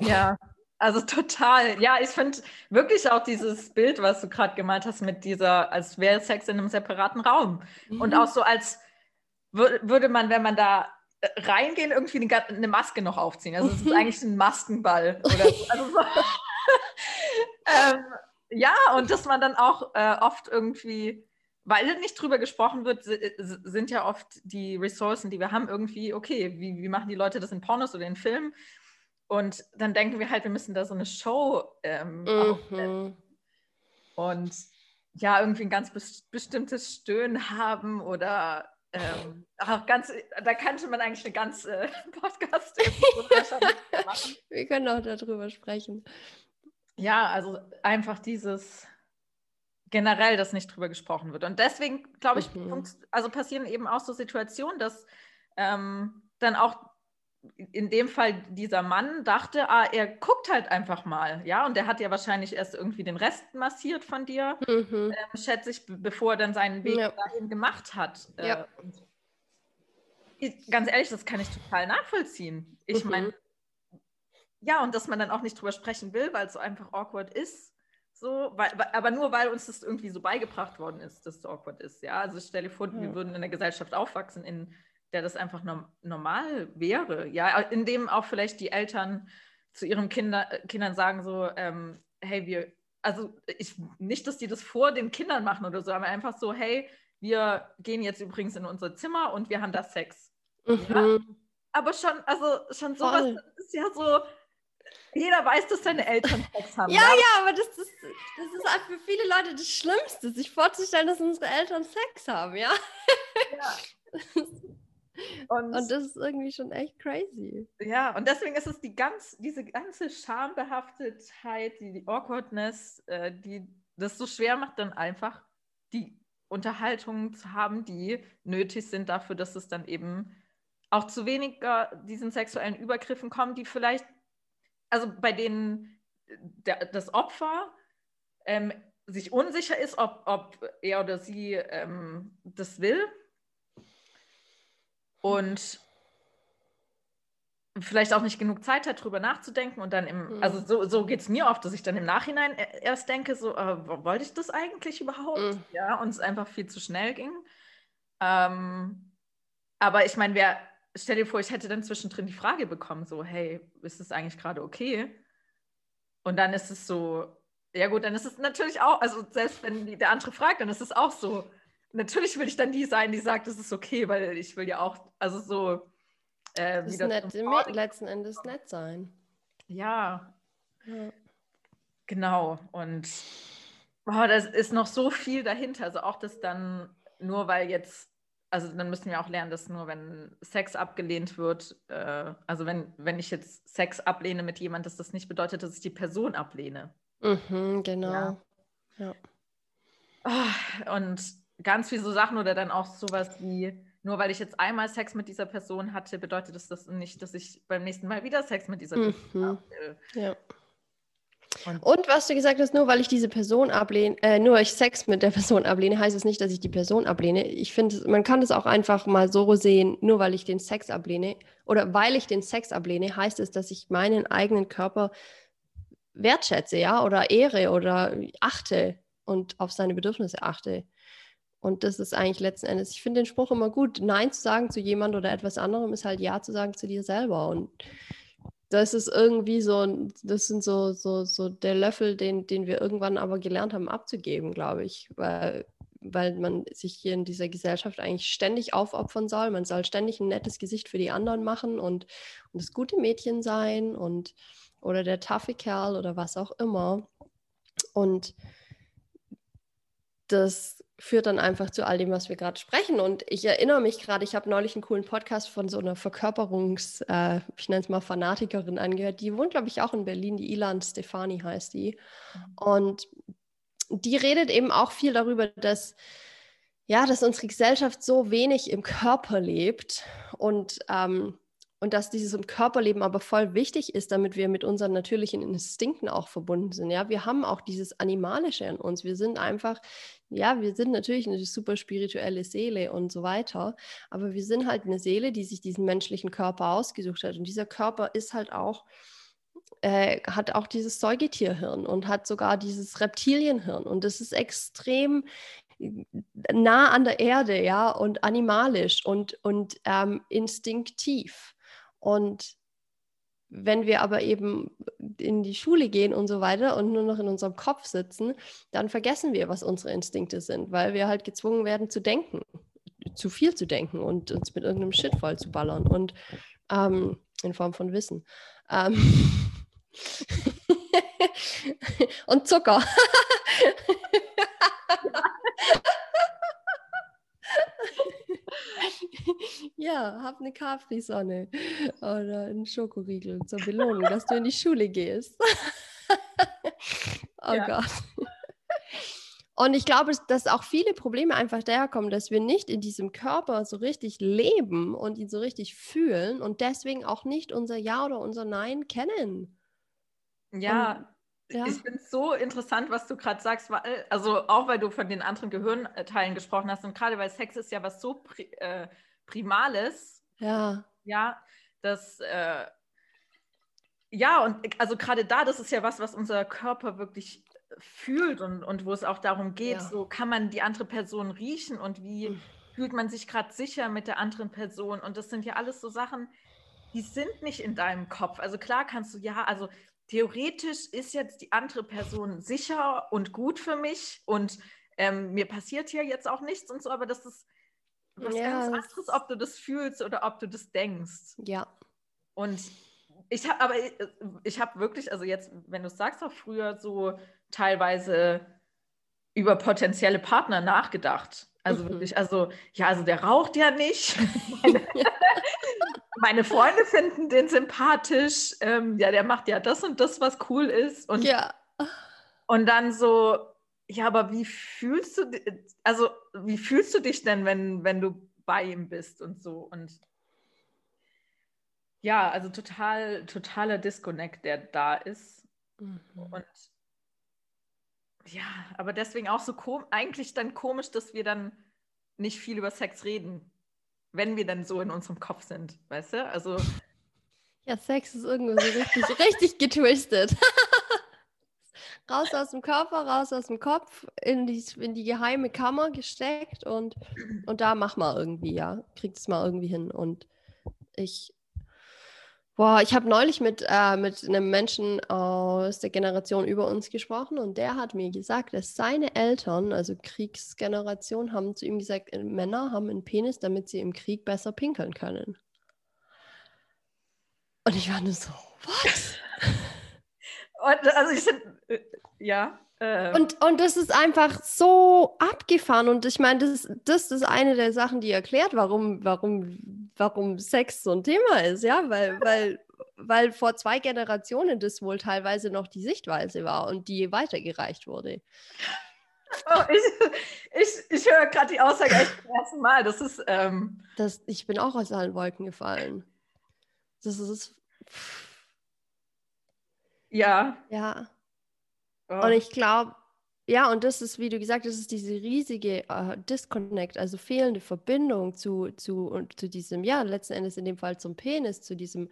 Ja, also total. Ja, ich finde wirklich auch dieses Bild, was du gerade gemalt hast, mit dieser, als wäre Sex in einem separaten Raum. Mhm. Und auch so als würde man, wenn man da äh, reingehen, irgendwie eine, eine Maske noch aufziehen. Also es ist eigentlich ein Maskenball oder so. Also so ähm, ja, und dass man dann auch äh, oft irgendwie, weil nicht drüber gesprochen wird, äh, sind ja oft die Ressourcen, die wir haben, irgendwie, okay, wie, wie machen die Leute das in Pornos oder in Filmen? Und dann denken wir halt, wir müssen da so eine Show ähm, mhm. Und ja, irgendwie ein ganz bestimmtes Stöhnen haben oder ähm, auch ganz, da könnte man eigentlich eine ganze Podcast machen. Wir können auch darüber sprechen. Ja, also einfach dieses generell, dass nicht drüber gesprochen wird. Und deswegen, glaube ich, mhm. also passieren eben auch so Situationen, dass ähm, dann auch in dem Fall dieser Mann dachte, ah, er guckt halt einfach mal, ja, und er hat ja wahrscheinlich erst irgendwie den Rest massiert von dir, mhm. ähm, schätze ich, bevor er dann seinen Weg ja. dahin gemacht hat. Äh, ja. Äh, ganz ehrlich, das kann ich total nachvollziehen. Ich mhm. meine, ja, und dass man dann auch nicht drüber sprechen will, weil es so einfach awkward ist. So, weil, aber nur weil uns das irgendwie so beigebracht worden ist, dass es so awkward ist. Ja, also stell dir vor, ja. wir würden in einer Gesellschaft aufwachsen, in der das einfach norm normal wäre. Ja, in dem auch vielleicht die Eltern zu ihren Kinder, Kindern sagen so, ähm, hey, wir, also ich, nicht, dass die das vor den Kindern machen oder so, aber einfach so, hey, wir gehen jetzt übrigens in unser Zimmer und wir haben da Sex. Mhm. Ja? Aber schon, also schon sowas Voll. ist ja so, jeder weiß, dass seine Eltern Sex haben. ja, ja, ja, aber das, das, das ist halt für viele Leute das Schlimmste, sich vorzustellen, dass unsere Eltern Sex haben, ja. ja. Und, und, das ist irgendwie schon echt crazy. Ja, und deswegen ist es die ganz, diese ganze Schambehaftetheit, die, die Awkwardness, äh, die das so schwer macht, dann einfach die Unterhaltungen zu haben, die nötig sind dafür, dass es dann eben auch zu weniger diesen sexuellen Übergriffen kommt, die vielleicht also bei denen der, das Opfer ähm, sich unsicher ist, ob, ob er oder sie ähm, das will. Und vielleicht auch nicht genug Zeit hat, darüber nachzudenken und dann im, mhm. also so, so geht es mir oft, dass ich dann im Nachhinein e, erst denke, so, äh, wollte ich das eigentlich überhaupt? Mhm. Ja, und es einfach viel zu schnell ging. Ähm, aber ich meine, wer stell dir vor, ich hätte dann zwischendrin die Frage bekommen, so, hey, ist es eigentlich gerade okay? Und dann ist es so, Ja, gut, dann ist es natürlich auch, also selbst wenn die, der andere fragt, dann ist es auch so. Natürlich will ich dann die sein, die sagt, es ist okay, weil ich will ja auch, also so. Äh, das nett, letzten Endes nett sein. Ja. ja. Genau. Und oh, das ist noch so viel dahinter. Also auch das dann, nur weil jetzt also dann müssen wir auch lernen, dass nur wenn Sex abgelehnt wird, äh, also wenn, wenn ich jetzt Sex ablehne mit jemandem, dass das nicht bedeutet, dass ich die Person ablehne. Mhm, genau. Ja. ja. Oh, und ganz viele so Sachen oder dann auch sowas wie, nur weil ich jetzt einmal Sex mit dieser Person hatte, bedeutet das, das nicht, dass ich beim nächsten Mal wieder Sex mit dieser Person mhm. habe. Ja. Und, und, was du gesagt hast, nur weil ich diese Person ablehne, äh, nur ich Sex mit der Person ablehne, heißt es nicht, dass ich die Person ablehne. Ich finde, man kann das auch einfach mal so sehen, nur weil ich den Sex ablehne oder weil ich den Sex ablehne, heißt es, dass ich meinen eigenen Körper wertschätze, ja, oder ehre oder achte und auf seine Bedürfnisse achte. Und das ist eigentlich letzten Endes, ich finde den Spruch immer gut, Nein zu sagen zu jemand oder etwas anderem ist halt Ja zu sagen zu dir selber. Und das ist irgendwie so, das sind so, so, so der Löffel, den, den wir irgendwann aber gelernt haben abzugeben, glaube ich, weil, weil man sich hier in dieser Gesellschaft eigentlich ständig aufopfern soll. Man soll ständig ein nettes Gesicht für die anderen machen und, und das gute Mädchen sein und oder der taffe Kerl oder was auch immer. Und das führt dann einfach zu all dem, was wir gerade sprechen. Und ich erinnere mich gerade, ich habe neulich einen coolen Podcast von so einer Verkörperungs-, äh, ich nenne es mal Fanatikerin angehört. Die wohnt, glaube ich, auch in Berlin. Die Ilan Stefani heißt die. Und die redet eben auch viel darüber, dass ja, dass unsere Gesellschaft so wenig im Körper lebt und ähm, und dass dieses im Körperleben aber voll wichtig ist, damit wir mit unseren natürlichen Instinkten auch verbunden sind. Ja, wir haben auch dieses Animalische in uns. Wir sind einfach, ja, wir sind natürlich eine super spirituelle Seele und so weiter, aber wir sind halt eine Seele, die sich diesen menschlichen Körper ausgesucht hat. Und dieser Körper ist halt auch äh, hat auch dieses Säugetierhirn und hat sogar dieses Reptilienhirn. Und das ist extrem nah an der Erde, ja, und animalisch und, und ähm, instinktiv. Und wenn wir aber eben in die Schule gehen und so weiter und nur noch in unserem Kopf sitzen, dann vergessen wir, was unsere Instinkte sind, weil wir halt gezwungen werden zu denken, zu viel zu denken und uns mit irgendeinem Shit voll zu ballern und ähm, in Form von Wissen. Ähm und Zucker. Ja, hab eine Capri-Sonne oder einen Schokoriegel zur Belohnung, dass du in die Schule gehst. oh ja. Gott. Und ich glaube, dass auch viele Probleme einfach daherkommen, dass wir nicht in diesem Körper so richtig leben und ihn so richtig fühlen und deswegen auch nicht unser Ja oder unser Nein kennen. Ja, ja. ich finde es so interessant, was du gerade sagst, weil, also auch weil du von den anderen Gehirnteilen gesprochen hast und gerade weil Sex ist ja was so äh, Primales. Ja. Ja, das, äh, ja, und also gerade da, das ist ja was, was unser Körper wirklich fühlt und, und wo es auch darum geht, ja. so kann man die andere Person riechen und wie mhm. fühlt man sich gerade sicher mit der anderen Person. Und das sind ja alles so Sachen, die sind nicht in deinem Kopf. Also klar kannst du, ja, also theoretisch ist jetzt die andere Person sicher und gut für mich und ähm, mir passiert hier jetzt auch nichts und so, aber das ist was ja, ganz anderes, ob du das fühlst oder ob du das denkst. Ja. Und ich habe aber, ich habe wirklich, also jetzt, wenn du sagst, auch früher so teilweise über potenzielle Partner nachgedacht. Also mhm. wirklich, also, ja, also der raucht ja nicht. Meine Freunde finden den sympathisch. Ähm, ja, der macht ja das und das, was cool ist. Und, ja. und dann so, ja, aber wie fühlst du, also wie fühlst du dich denn, wenn, wenn du bei ihm bist und so? Und ja, also total, totaler Disconnect, der da ist. Mhm. Und ja, aber deswegen auch so eigentlich dann komisch, dass wir dann nicht viel über Sex reden, wenn wir dann so in unserem Kopf sind, weißt du? Also. Ja, Sex ist irgendwie so richtig, richtig getwistet. raus aus dem Körper, raus aus dem Kopf, in die, in die geheime Kammer gesteckt und, und da mach mal irgendwie, ja, kriegt es mal irgendwie hin. Und ich, Boah, ich habe neulich mit, äh, mit einem Menschen aus der Generation über uns gesprochen und der hat mir gesagt, dass seine Eltern, also Kriegsgeneration, haben zu ihm gesagt, äh, Männer haben einen Penis, damit sie im Krieg besser pinkeln können. Und ich war nur so, was? also ich finde, äh, ja. Äh. Und, und das ist einfach so abgefahren. Und ich meine, das, das ist eine der Sachen, die erklärt, warum, warum, warum Sex so ein Thema ist, ja, weil, weil, weil vor zwei Generationen das wohl teilweise noch die Sichtweise war und die weitergereicht wurde. Oh, ich, ich, ich höre gerade die Aussage echt zum ersten Mal. Das ist. Ähm das, ich bin auch aus allen Wolken gefallen. Das ist. Ja. Ja. Oh. Und ich glaube, ja, und das ist, wie du gesagt hast, das ist diese riesige uh, Disconnect, also fehlende Verbindung zu, zu, und zu diesem, ja, letzten Endes in dem Fall zum Penis, zu diesem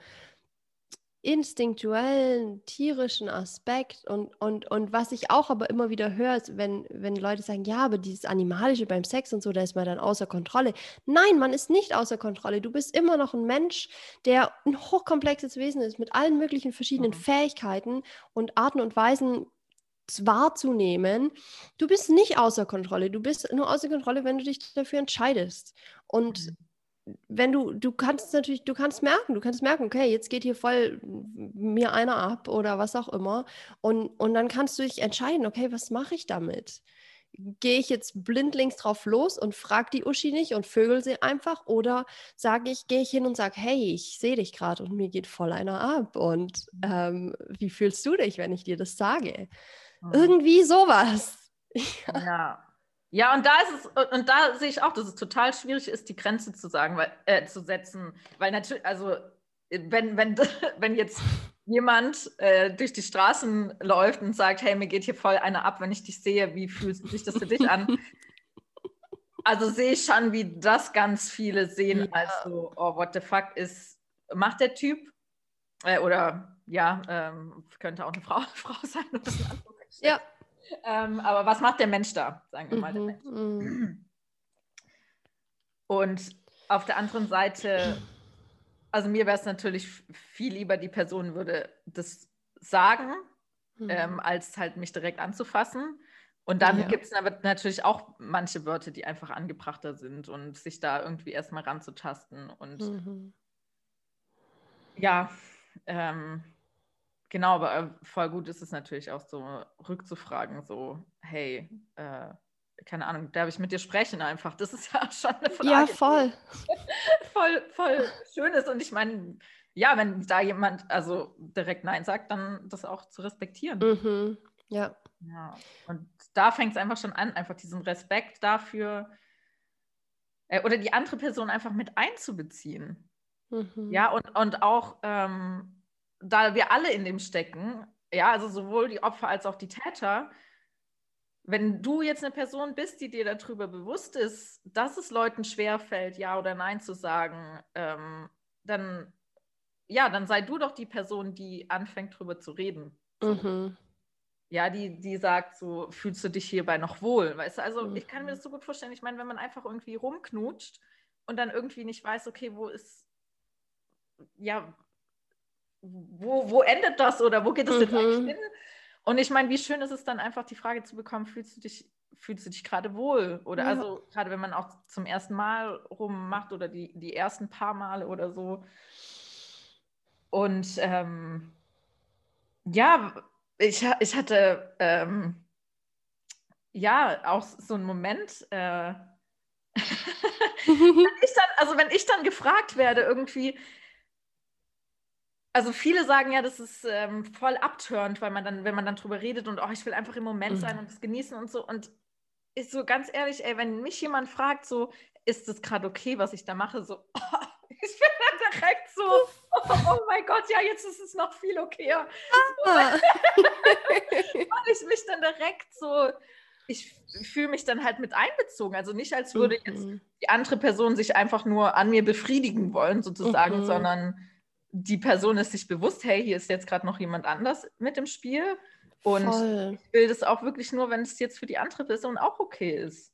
instinktuellen, tierischen Aspekt. Und, und, und was ich auch aber immer wieder höre, ist, wenn, wenn Leute sagen, ja, aber dieses Animalische beim Sex und so, da ist man dann außer Kontrolle. Nein, man ist nicht außer Kontrolle. Du bist immer noch ein Mensch, der ein hochkomplexes Wesen ist, mit allen möglichen verschiedenen mhm. Fähigkeiten und Arten und Weisen, wahrzunehmen, du bist nicht außer Kontrolle. Du bist nur außer Kontrolle, wenn du dich dafür entscheidest. Und mhm. wenn du, du kannst natürlich, du kannst merken, du kannst merken, okay, jetzt geht hier voll mir einer ab oder was auch immer. Und, und dann kannst du dich entscheiden, okay, was mache ich damit? Gehe ich jetzt blindlings drauf los und frage die Uschi nicht und vögel sie einfach? Oder sage ich, gehe ich hin und sage, hey, ich sehe dich gerade und mir geht voll einer ab. Und mhm. ähm, wie fühlst du dich, wenn ich dir das sage? Mhm. Irgendwie sowas. Ja. ja. und da ist es, und da sehe ich auch, dass es total schwierig ist, die Grenze zu sagen, weil, äh, zu setzen. Weil natürlich, also wenn, wenn, wenn jetzt jemand äh, durch die Straßen läuft und sagt, hey, mir geht hier voll einer ab, wenn ich dich sehe, wie fühlt sich das für dich an? Also sehe ich schon, wie das ganz viele sehen, ja. als so, oh, what the fuck ist, macht der Typ? Äh, oder ja, ähm, könnte auch eine Frau, Frau sein ja. Ähm, aber was macht der Mensch da, sagen wir mal, der mhm, Mensch? Mhm. Und auf der anderen Seite, also mir wäre es natürlich viel lieber, die Person würde das sagen, mhm. ähm, als halt mich direkt anzufassen. Und dann ja. gibt es natürlich auch manche Wörter, die einfach angebrachter sind und sich da irgendwie erstmal ranzutasten. Und mhm. ja, ähm, Genau, aber äh, voll gut ist es natürlich auch so, rückzufragen, so, hey, äh, keine Ahnung, darf ich mit dir sprechen einfach? Das ist ja schon eine Frage. Ja, voll. voll, voll schön ist. Und ich meine, ja, wenn da jemand also direkt Nein sagt, dann das auch zu respektieren. Mhm. Ja. Ja. Und da fängt es einfach schon an, einfach diesen Respekt dafür äh, oder die andere Person einfach mit einzubeziehen. Mhm. Ja, und, und auch ähm, da wir alle in dem stecken, ja, also sowohl die Opfer als auch die Täter, wenn du jetzt eine Person bist, die dir darüber bewusst ist, dass es Leuten schwerfällt, ja oder nein zu sagen, ähm, dann ja, dann sei du doch die Person, die anfängt drüber zu reden. Mhm. Ja, die, die sagt so, fühlst du dich hierbei noch wohl? Weißt du, also mhm. ich kann mir das so gut vorstellen. Ich meine, wenn man einfach irgendwie rumknutscht und dann irgendwie nicht weiß, okay, wo ist, ja, wo, wo endet das oder wo geht es mhm. jetzt eigentlich hin? Und ich meine, wie schön ist es dann einfach, die Frage zu bekommen, fühlst du dich, fühlst du dich gerade wohl? Oder ja. also gerade wenn man auch zum ersten Mal rummacht oder die, die ersten paar Male oder so. Und ähm, ja, ich, ich hatte ähm, ja auch so einen Moment, äh, wenn ich dann, also wenn ich dann gefragt werde, irgendwie, also viele sagen ja, das ist ähm, voll abtörend, weil man dann, wenn man dann drüber redet und oh, ich will einfach im Moment sein und das genießen und so. Und ist so ganz ehrlich, ey, wenn mich jemand fragt, so, ist das gerade okay, was ich da mache, so, oh, ich bin dann direkt so, oh, oh, mein Gott, ja, jetzt ist es noch viel okayer. Ah. und ich mich dann direkt so, ich fühle mich dann halt mit einbezogen. Also nicht, als würde jetzt mhm. die andere Person sich einfach nur an mir befriedigen wollen, sozusagen, mhm. sondern die Person ist sich bewusst, hey, hier ist jetzt gerade noch jemand anders mit im Spiel. Und Voll. ich will das auch wirklich nur, wenn es jetzt für die andere Person auch okay ist.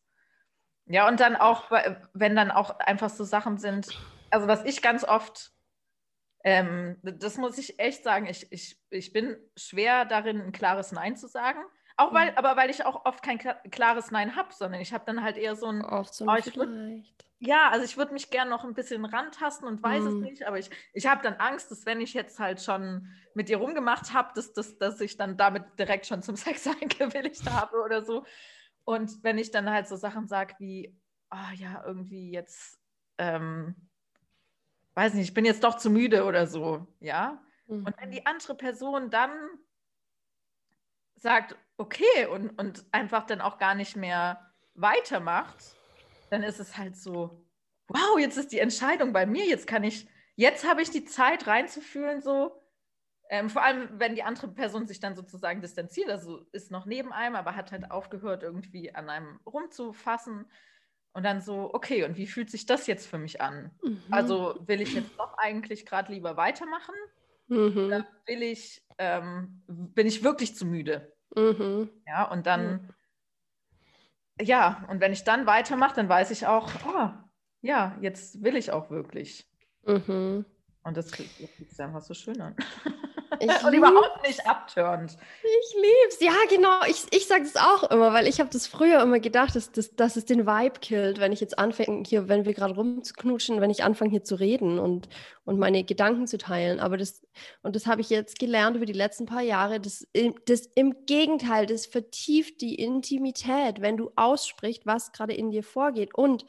Ja, und dann auch, wenn dann auch einfach so Sachen sind, also was ich ganz oft Ähm, das muss ich echt sagen. Ich, ich, ich bin schwer darin, ein klares Nein zu sagen. Auch weil, mhm. aber weil ich auch oft kein klares Nein habe, sondern ich habe dann halt eher so ein. Oft so ein oh, vielleicht. Ja, also ich würde mich gerne noch ein bisschen rantasten und weiß mm. es mhm. nicht, aber ich, ich habe dann Angst, dass wenn ich jetzt halt schon mit ihr rumgemacht habe, dass, dass, dass ich dann damit direkt schon zum Sex eingewilligt habe oder so. Und wenn ich dann halt so Sachen sage wie, oh ja, irgendwie jetzt, ähm, weiß nicht, ich bin jetzt doch zu müde oder so, ja. Mm. Und wenn die andere Person dann sagt, okay, und, und einfach dann auch gar nicht mehr weitermacht, dann ist es halt so, wow, jetzt ist die Entscheidung bei mir, jetzt kann ich, jetzt habe ich die Zeit reinzufühlen, so. Ähm, vor allem, wenn die andere Person sich dann sozusagen distanziert, also ist noch neben einem, aber hat halt aufgehört, irgendwie an einem rumzufassen. Und dann so, okay, und wie fühlt sich das jetzt für mich an? Mhm. Also will ich jetzt doch eigentlich gerade lieber weitermachen? Mhm. Oder will ich, ähm, bin ich wirklich zu müde? Mhm. Ja, und dann ja, und wenn ich dann weitermache, dann weiß ich auch, oh, ja, jetzt will ich auch wirklich. Mhm. Und das fühlt sich einfach so schön an. Ich und überhaupt nicht abtörend. Ich lieb's. Ja, genau. Ich, ich sage das auch immer, weil ich habe das früher immer gedacht, dass, dass, dass es den Vibe killt, wenn ich jetzt anfange, hier, wenn wir gerade rumzuknutschen, wenn ich anfange hier zu reden und, und meine Gedanken zu teilen. Aber das, und das habe ich jetzt gelernt über die letzten paar Jahre, das, das im Gegenteil, das vertieft die Intimität, wenn du aussprichst, was gerade in dir vorgeht. Und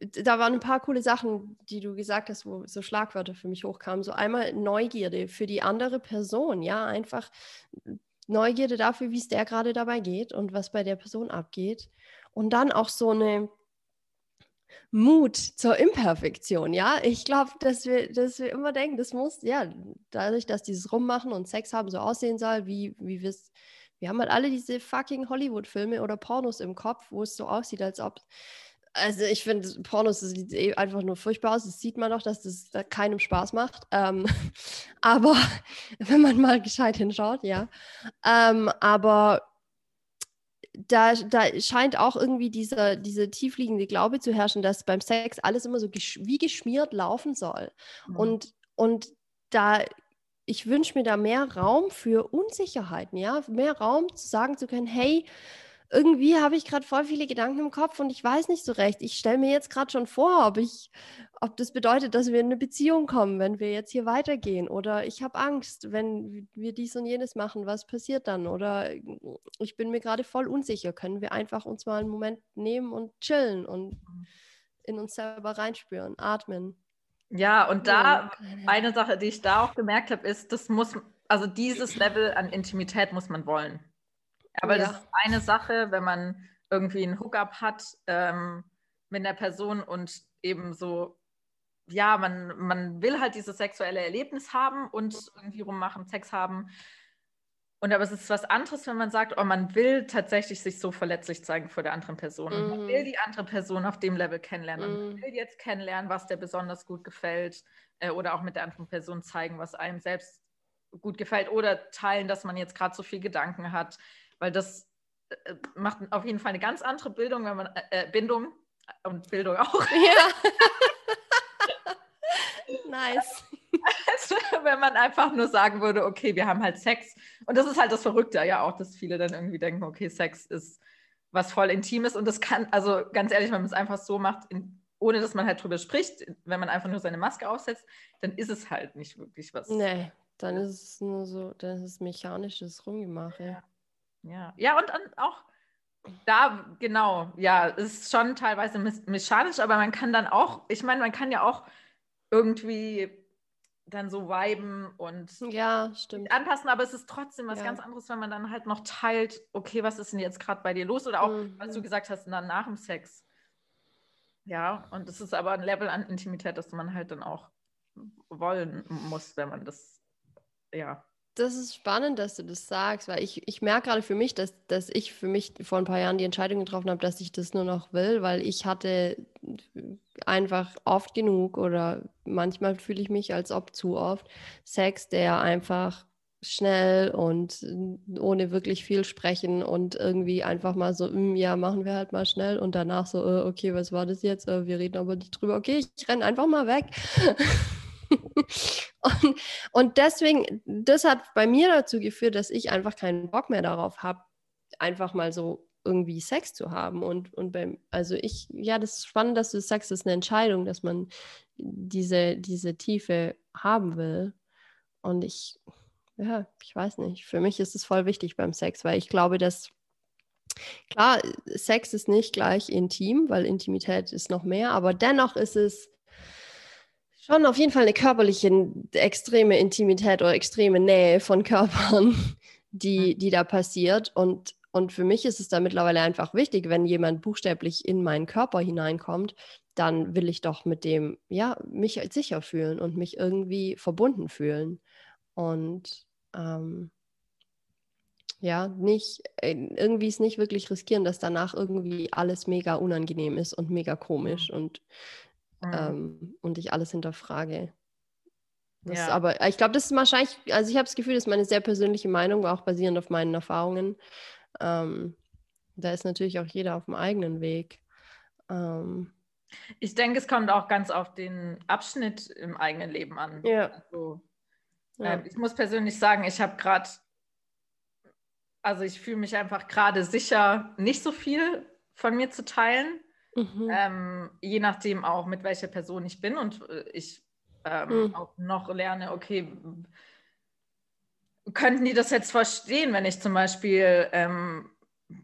da waren ein paar coole Sachen, die du gesagt hast, wo so Schlagwörter für mich hochkamen. So einmal Neugierde für die andere Person, ja, einfach Neugierde dafür, wie es der gerade dabei geht und was bei der Person abgeht. Und dann auch so eine Mut zur Imperfektion, ja. Ich glaube, dass wir, dass wir immer denken, das muss, ja, dadurch, dass dieses Rummachen und Sex haben so aussehen soll, wie, wie wir es, wir haben halt alle diese fucking Hollywood-Filme oder Pornos im Kopf, wo es so aussieht, als ob also ich finde, Pornos sieht eh einfach nur furchtbar aus. Das sieht man doch, dass das da keinem Spaß macht. Ähm, aber wenn man mal gescheit hinschaut, ja. Ähm, aber da, da scheint auch irgendwie dieser, diese tiefliegende Glaube zu herrschen, dass beim Sex alles immer so gesch wie geschmiert laufen soll. Mhm. Und, und da, ich wünsche mir da mehr Raum für Unsicherheiten, ja, mehr Raum zu sagen zu können, hey, irgendwie habe ich gerade voll viele Gedanken im Kopf und ich weiß nicht so recht. Ich stelle mir jetzt gerade schon vor, ob ich, ob das bedeutet, dass wir in eine Beziehung kommen, wenn wir jetzt hier weitergehen. Oder ich habe Angst, wenn wir dies und jenes machen, was passiert dann? Oder ich bin mir gerade voll unsicher. Können wir einfach uns mal einen Moment nehmen und chillen und in uns selber reinspüren, atmen? Ja, und da eine Sache, die ich da auch gemerkt habe, ist, das muss, also dieses Level an Intimität muss man wollen. Aber ja. das ist eine Sache, wenn man irgendwie einen Hookup hat ähm, mit einer Person und eben so, ja, man, man will halt dieses sexuelle Erlebnis haben und irgendwie rummachen, Sex haben. Und aber es ist was anderes, wenn man sagt, oh, man will tatsächlich sich so verletzlich zeigen vor der anderen Person. Mm. Man will mhm. die andere Person auf dem Level kennenlernen. Mm. Man will jetzt kennenlernen, was der besonders gut gefällt. Äh, oder auch mit der anderen Person zeigen, was einem selbst gut gefällt. Oder teilen, dass man jetzt gerade so viel Gedanken hat weil das äh, macht auf jeden Fall eine ganz andere Bildung, wenn man äh, äh Bindung und Bildung auch. Ja. nice. Also, wenn man einfach nur sagen würde, okay, wir haben halt Sex. Und das ist halt das Verrückte ja auch, dass viele dann irgendwie denken, okay, Sex ist was voll Intimes. Und das kann, also ganz ehrlich, wenn man es einfach so macht, in, ohne dass man halt drüber spricht, wenn man einfach nur seine Maske aufsetzt, dann ist es halt nicht wirklich was. Nee, dann ist es nur so, dann ist es mechanisches Rumgemache. Ja. Ja, ja und, und auch da, genau, ja, ist schon teilweise mechanisch, aber man kann dann auch, ich meine, man kann ja auch irgendwie dann so viben und ja, anpassen, aber es ist trotzdem was ja. ganz anderes, wenn man dann halt noch teilt, okay, was ist denn jetzt gerade bei dir los? Oder auch, mhm. was du gesagt hast, dann nach dem Sex. Ja, und es ist aber ein Level an Intimität, das man halt dann auch wollen muss, wenn man das, ja, das ist spannend, dass du das sagst, weil ich, ich merke gerade für mich, dass, dass ich für mich vor ein paar Jahren die Entscheidung getroffen habe, dass ich das nur noch will, weil ich hatte einfach oft genug oder manchmal fühle ich mich als ob zu oft Sex, der einfach schnell und ohne wirklich viel sprechen und irgendwie einfach mal so, mm, ja, machen wir halt mal schnell und danach so, äh, okay, was war das jetzt? Äh, wir reden aber nicht drüber. Okay, ich renne einfach mal weg. und, und deswegen, das hat bei mir dazu geführt, dass ich einfach keinen Bock mehr darauf habe, einfach mal so irgendwie Sex zu haben. Und, und beim, also ich, ja, das ist spannend, dass du sagst, das ist eine Entscheidung, dass man diese, diese Tiefe haben will. Und ich, ja, ich weiß nicht. Für mich ist es voll wichtig beim Sex, weil ich glaube, dass klar, Sex ist nicht gleich intim, weil Intimität ist noch mehr, aber dennoch ist es schon auf jeden Fall eine körperliche extreme Intimität oder extreme Nähe von Körpern, die, mhm. die da passiert. Und, und für mich ist es da mittlerweile einfach wichtig, wenn jemand buchstäblich in meinen Körper hineinkommt, dann will ich doch mit dem, ja, mich sicher fühlen und mich irgendwie verbunden fühlen. Und ähm, ja, nicht, äh, irgendwie es nicht wirklich riskieren, dass danach irgendwie alles mega unangenehm ist und mega komisch mhm. und, mhm. ähm, und ich alles hinterfrage. Das, ja. Aber ich glaube, das ist wahrscheinlich, also ich habe das Gefühl, das ist meine sehr persönliche Meinung, auch basierend auf meinen Erfahrungen. Ähm, da ist natürlich auch jeder auf dem eigenen Weg. Ähm, ich denke, es kommt auch ganz auf den Abschnitt im eigenen Leben an. Ja. Also, ja. Äh, ich muss persönlich sagen, ich habe gerade, also ich fühle mich einfach gerade sicher, nicht so viel von mir zu teilen. Mhm. Ähm, je nachdem auch, mit welcher Person ich bin und äh, ich ähm, mhm. auch noch lerne, okay, könnten die das jetzt verstehen, wenn ich zum Beispiel ähm,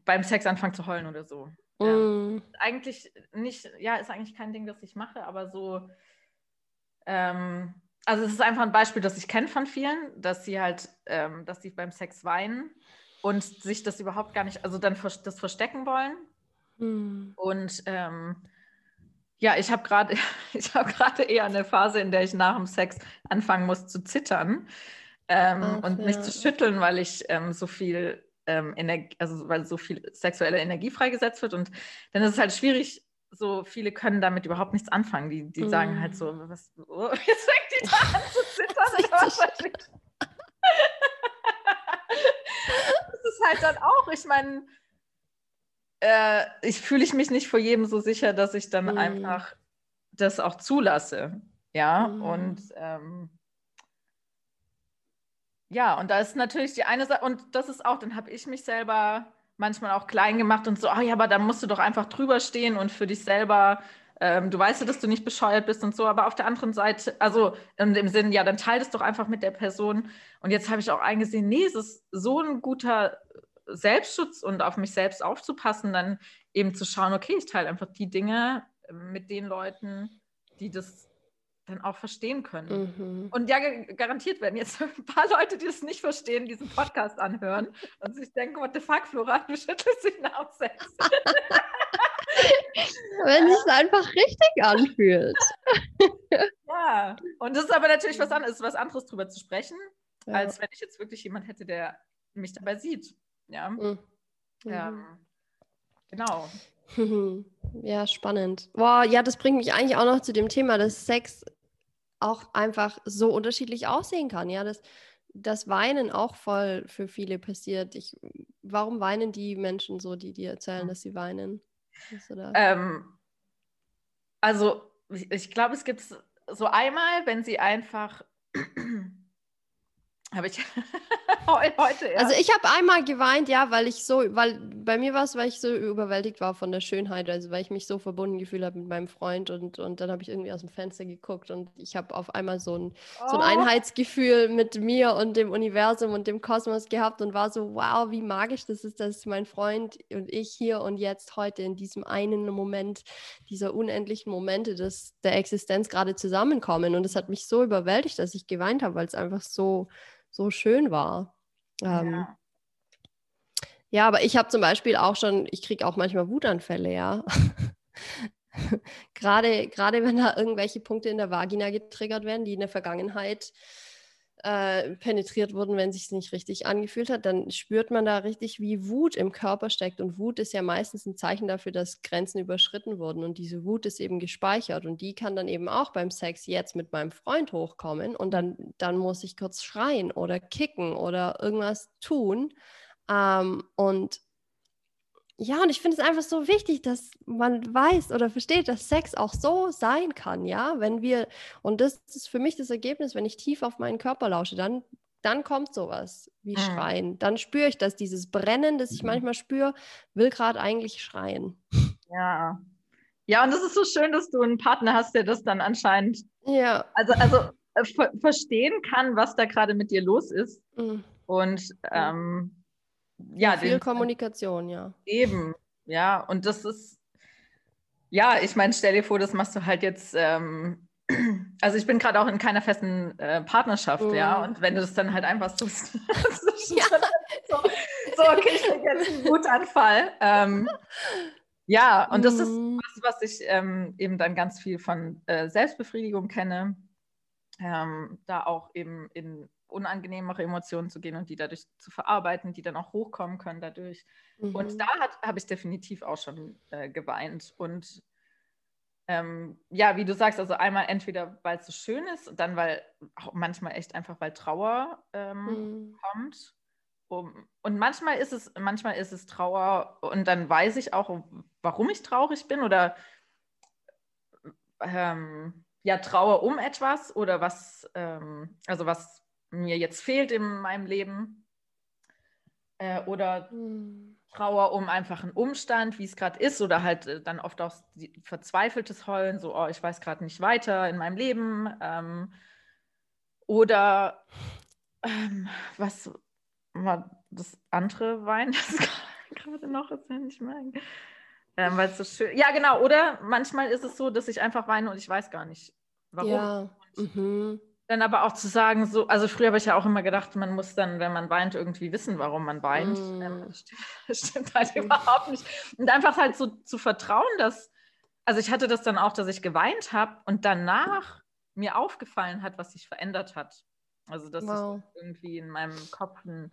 beim Sex anfange zu heulen oder so? Ja. Mm. Eigentlich nicht, ja, ist eigentlich kein Ding, das ich mache, aber so, ähm, also es ist einfach ein Beispiel, das ich kenne von vielen, dass sie halt, ähm, dass sie beim Sex weinen und sich das überhaupt gar nicht, also dann das verstecken wollen. Mm. Und ähm, ja, ich habe gerade, ich habe gerade eher eine Phase, in der ich nach dem Sex anfangen muss zu zittern ähm, Ach, und ja. mich zu schütteln, weil ich ähm, so viel ähm, Energie, also weil so viel sexuelle Energie freigesetzt wird. Und dann ist es halt schwierig, so viele können damit überhaupt nichts anfangen. Die, die mm. sagen halt so, mm. was, oh, jetzt fängt die da an zu zittern. das ist halt dann auch, ich meine, äh, ich fühle ich mich nicht vor jedem so sicher, dass ich dann mm. einfach das auch zulasse. Ja, mm. und ähm, ja, und da ist natürlich die eine Sache, und das ist auch, dann habe ich mich selber manchmal auch klein gemacht und so, oh ja, aber da musst du doch einfach drüber stehen und für dich selber, ähm, du weißt ja, dass du nicht bescheuert bist und so, aber auf der anderen Seite, also in dem Sinn, ja, dann teile es doch einfach mit der Person. Und jetzt habe ich auch eingesehen, nee, es ist so ein guter Selbstschutz und auf mich selbst aufzupassen, dann eben zu schauen, okay, ich teile einfach die Dinge mit den Leuten, die das dann auch verstehen können. Mhm. Und ja, garantiert werden jetzt ein paar Leute, die es nicht verstehen, diesen Podcast anhören und sich denken, what the fuck, Flora, du schüttelst dich nach Sex. Wenn es einfach richtig anfühlt. ja, und das ist aber natürlich was anderes, was anderes drüber zu sprechen, ja. als wenn ich jetzt wirklich jemand hätte, der mich dabei sieht. Ja. Mhm. Ähm, genau. Ja, spannend. Boah, ja, das bringt mich eigentlich auch noch zu dem Thema, dass Sex auch einfach so unterschiedlich aussehen kann. Ja, dass das Weinen auch voll für viele passiert. Ich, warum weinen die Menschen so, die dir erzählen, dass sie weinen? Ähm, also, ich, ich glaube, es gibt so einmal, wenn sie einfach habe ich heute erst. Also ich habe einmal geweint, ja, weil ich so, weil bei mir war es, weil ich so überwältigt war von der Schönheit, also weil ich mich so verbunden gefühlt habe mit meinem Freund und, und dann habe ich irgendwie aus dem Fenster geguckt und ich habe auf einmal so ein, oh. so ein. Einheitsgefühl mit mir und dem Universum und dem Kosmos gehabt und war so, wow, wie magisch das ist, dass mein Freund und ich hier und jetzt heute in diesem einen Moment, dieser unendlichen Momente des, der Existenz gerade zusammenkommen und es hat mich so überwältigt, dass ich geweint habe, weil es einfach so so schön war. Ähm, ja. ja, aber ich habe zum Beispiel auch schon, ich kriege auch manchmal Wutanfälle, ja. gerade, gerade wenn da irgendwelche Punkte in der Vagina getriggert werden, die in der Vergangenheit äh, penetriert wurden, wenn sich nicht richtig angefühlt hat, dann spürt man da richtig, wie Wut im Körper steckt. Und Wut ist ja meistens ein Zeichen dafür, dass Grenzen überschritten wurden. Und diese Wut ist eben gespeichert. Und die kann dann eben auch beim Sex jetzt mit meinem Freund hochkommen. Und dann, dann muss ich kurz schreien oder kicken oder irgendwas tun. Ähm, und Ja, und ich finde es einfach so wichtig, dass man weiß oder versteht, dass Sex auch so sein kann, ja. Wenn wir, und das ist für mich das Ergebnis, wenn ich tief auf meinen Körper lausche, dann, dann kommt sowas wie Mhm. Schreien. Dann spüre ich das, dieses Brennen, das ich Mhm. manchmal spüre, will gerade eigentlich schreien. Ja. Ja, und das ist so schön, dass du einen Partner hast, der das dann anscheinend, Ja. also, also äh, ver verstehen kann, was da gerade mit dir los ist. Mhm. Und ähm, ja, Viel den Kommunikation, ja. eben, ja, und das ist, ja, ich meine, stell dir vor, das machst du halt jetzt, ähm, also ich bin gerade auch in keiner festen äh, Partnerschaft, ja, Mhm. und wenn du das dann halt einfach so, so, Ja. so okay, ich krieg jetzt einen Wutanfall. Ähm, ja, und das ist Mhm. was, was ich ähm, eben dann ganz viel von äh, Selbstbefriedigung kenne, ähm, da auch eben in unangenehmere Emotionen zu gehen und die dadurch zu verarbeiten, die dann auch hochkommen können dadurch. Und Mhm. da habe ich definitiv auch schon äh, geweint. Und ähm, ja, wie du sagst, also einmal entweder, weil es so schön ist, und dann weil auch manchmal echt einfach, weil Trauer ähm, Mhm. kommt. Um, und manchmal ist es, manchmal ist es Trauer und dann weiß ich auch, warum ich traurig bin oder ähm, ja, Trauer um etwas oder was, ähm, also was mir jetzt fehlt in meinem Leben. Äh, oder Mhm. Trauer um einfach einen Umstand, wie es gerade ist, oder halt äh, dann oft auch verzweifeltes Heulen, so, oh, ich weiß gerade nicht weiter in meinem Leben. Ähm, oder ähm, was war das andere Wein, das gerade noch ist, wenn ich meine. Ähm, Weil es so schön. Ja, genau. Oder manchmal ist es so, dass ich einfach weine und ich weiß gar nicht, warum. Ja. Mhm. Dann aber auch zu sagen, so, also früher habe ich ja auch immer gedacht, man muss dann, wenn man weint, irgendwie wissen, warum man weint. Mm. Ähm, das stimmt, das stimmt halt überhaupt nicht. Und einfach halt so zu vertrauen, dass, also ich hatte das dann auch, dass ich geweint habe und danach mir aufgefallen hat, was sich verändert hat. Also dass Wow. sich irgendwie in meinem Kopf ein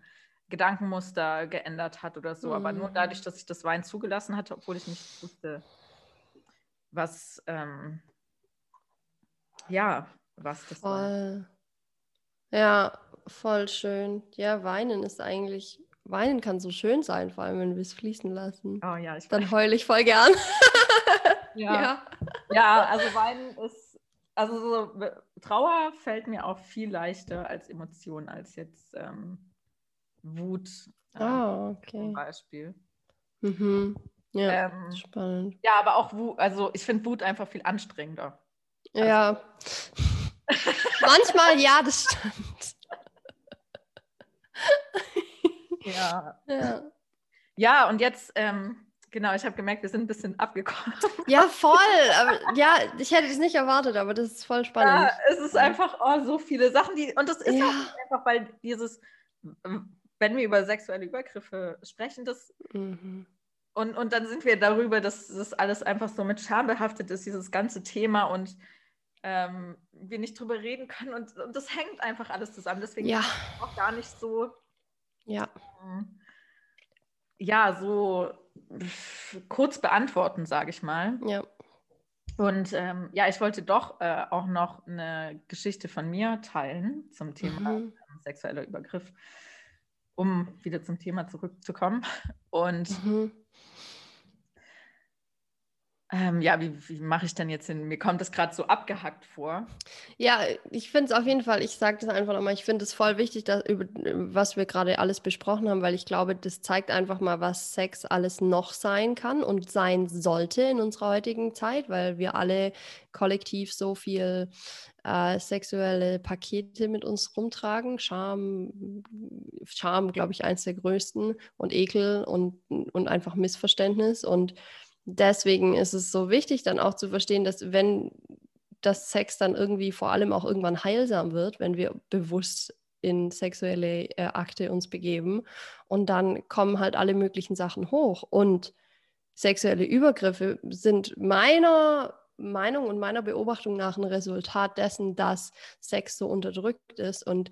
Gedankenmuster geändert hat oder so. Aber nur Mm. dadurch, dass ich das Wein zugelassen hatte, obwohl ich nicht wusste, was, ähm, ja, was das war. Voll. Ja, voll schön. Ja, weinen ist eigentlich, weinen kann so schön sein, vor allem wenn wir es fließen lassen. Oh ja, ich Dann heule ich voll gern. Ja. ja, also Weinen ist, also so, Trauer fällt mir auch viel leichter als Emotion, als jetzt ähm, Wut Ah, zum okay. Beispiel. Mhm. Ja, Ähm, spannend. ja, aber auch Wut, also ich finde Wut einfach viel anstrengender. Ja. Manchmal ja, das stimmt. Ja, Ja. ja und jetzt, ähm, genau, ich habe gemerkt, wir sind ein bisschen abgekommen. Ja, voll. Aber, ja, ich hätte es nicht erwartet, aber das ist voll spannend. Ja, es ist einfach oh, so viele Sachen, die, und das ist Ja. einfach, weil dieses, wenn wir über sexuelle Übergriffe sprechen, das Mhm. Und, und dann sind wir darüber, dass das alles einfach so mit Scham behaftet ist, dieses ganze Thema und ähm, wir nicht drüber reden können. Und, und das hängt einfach alles zusammen. Deswegen Ja, auch gar nicht so, ja. ähm, ja, so kurz beantworten, sage ich mal. Ja. Und ähm, ja, ich wollte doch äh, auch noch eine Geschichte von mir teilen zum Thema Mhm. ähm, sexueller Übergriff, um wieder zum Thema zurückzukommen. Und Mhm. Ähm, ja, wie, wie mache ich denn jetzt hin? Mir kommt das gerade so abgehackt vor. Ja, ich finde es auf jeden Fall, ich sage das einfach nochmal, ich finde es voll wichtig, dass, über, was wir gerade alles besprochen haben, weil ich glaube, das zeigt einfach mal, was Sex alles noch sein kann und sein sollte in unserer heutigen Zeit, weil wir alle kollektiv so viel äh, sexuelle Pakete mit uns rumtragen. Scham, Scham, glaube ich, eins der größten und Ekel und, und einfach Missverständnis und deswegen ist es so wichtig, dann auch zu verstehen, dass wenn das Sex dann irgendwie vor allem auch irgendwann heilsam wird, wenn wir bewusst in sexuelle äh, Akte uns begeben und dann kommen halt alle möglichen Sachen hoch. Und sexuelle Übergriffe sind meiner Meinung und meiner Beobachtung nach ein Resultat dessen, dass Sex so unterdrückt ist. Und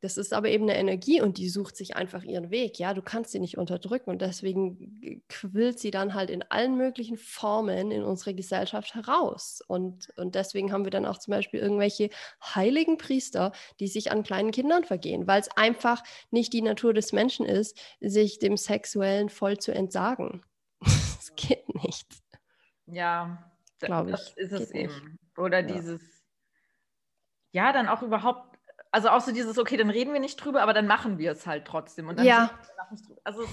das ist aber eben eine Energie und die sucht sich einfach ihren Weg. Ja, du kannst sie nicht unterdrücken und deswegen quillt sie dann halt in allen möglichen Formen in unsere Gesellschaft heraus. Und, und deswegen haben wir dann auch zum Beispiel irgendwelche heiligen Priester, die sich an kleinen Kindern vergehen, weil es einfach nicht die Natur des Menschen ist, sich dem Sexuellen voll zu entsagen. das geht nicht. Ja, glaube ich. Das ist es eben. Oder Ja. dieses, ja, dann auch überhaupt, also auch so dieses, okay, dann reden wir nicht drüber, aber dann machen wir es halt trotzdem. Und dann Ja. Also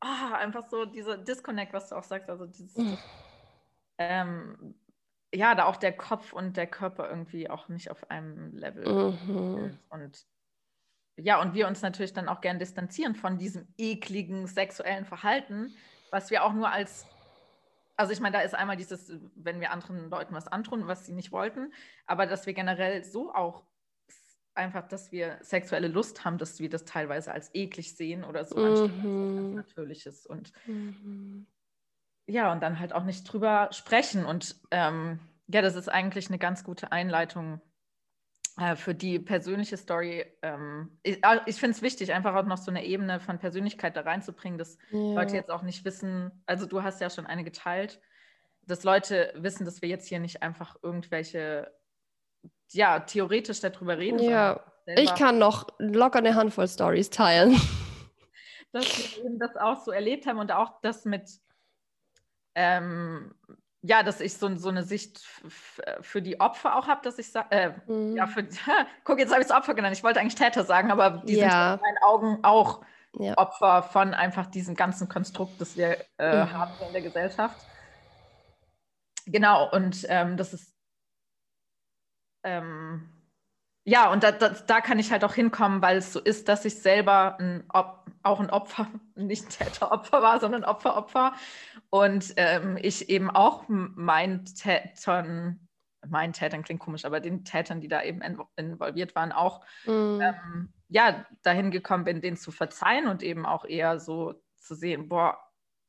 ah, einfach so dieser Disconnect, was du auch sagst, also dieses, Mhm. ähm, ja, da auch der Kopf und der Körper irgendwie auch nicht auf einem Level Mhm. sind. Und ja, und wir uns natürlich dann auch gern distanzieren von diesem ekligen sexuellen Verhalten, was wir auch nur als, also ich meine, da ist einmal dieses, wenn wir anderen Leuten was antun, was sie nicht wollten, aber dass wir generell so auch einfach, dass wir sexuelle Lust haben, dass wir das teilweise als eklig sehen oder so, Mhm. ganz Natürliches und Mhm. ja, und dann halt auch nicht drüber sprechen. Und ähm, ja, das ist eigentlich eine ganz gute Einleitung äh, für die persönliche Story. Ähm, ich ah, ich finde es wichtig, einfach auch noch so eine Ebene von Persönlichkeit da reinzubringen, dass Leute Ja. jetzt auch nicht wissen, also du hast ja schon eine geteilt, dass Leute wissen, dass wir jetzt hier nicht einfach irgendwelche, ja, theoretisch darüber reden, Ja. Ich kann noch locker eine Handvoll Stories teilen. dass wir eben das auch so erlebt haben und auch das mit, ähm, ja, dass ich so, so eine Sicht für die Opfer auch habe, dass ich sage, äh, Mhm. ja, für, guck, jetzt habe ich es Opfer genannt. Ich wollte eigentlich Täter sagen, aber die Ja. sind in meinen Augen auch Ja. Opfer von einfach diesem ganzen Konstrukt, das wir äh, Mhm. haben in der Gesellschaft. Genau, und ähm, das ist, ähm, ja, und da, da, da kann ich halt auch hinkommen, weil es so ist, dass ich selber ein auch ein Opfer, nicht Täter-Opfer war, sondern Opfer-Opfer. Und ähm, ich eben auch meinen Tätern, meinen Tätern klingt komisch, aber den Tätern, die da eben invo- involviert waren, auch Mhm. ähm, ja, dahin gekommen bin, denen zu verzeihen und eben auch eher so zu sehen, boah,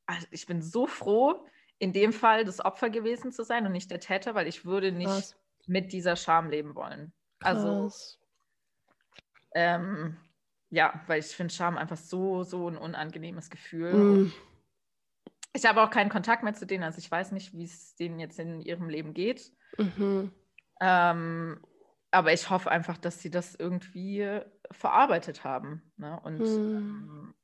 also ich bin so froh, in dem Fall das Opfer gewesen zu sein und nicht der Täter, weil ich würde nicht Krass. Mit dieser Scham leben wollen. Also, ähm, ja, weil ich finde Scham einfach so, so ein unangenehmes Gefühl. Mhm. Ich habe auch keinen Kontakt mehr zu denen, also ich weiß nicht, wie es denen jetzt in ihrem Leben geht. Mhm. Ähm, aber ich hoffe einfach, dass sie das irgendwie verarbeitet haben. Ne? Und, Mhm. ähm,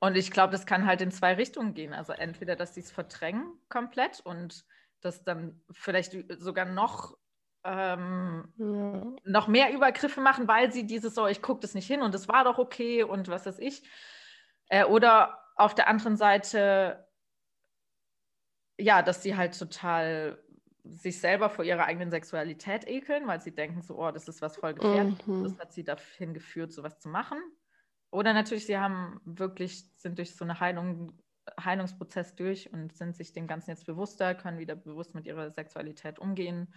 und ich glaube, das kann halt in zwei Richtungen gehen. Also entweder, dass sie es verdrängen komplett und das dann vielleicht sogar noch, ähm, Ja. noch mehr Übergriffe machen, weil sie dieses so, ich gucke das nicht hin und das war doch okay und was weiß ich. Äh, oder auf der anderen Seite, ja, dass sie halt total sich selber vor ihrer eigenen Sexualität ekeln, weil sie denken so, oh, das ist was voll gefährlich. Mhm. Das hat sie dahin geführt, sowas zu machen. Oder natürlich, sie haben wirklich, sind durch so eine Heilung, Heilungsprozess durch und sind sich dem Ganzen jetzt bewusster, können wieder bewusst mit ihrer Sexualität umgehen.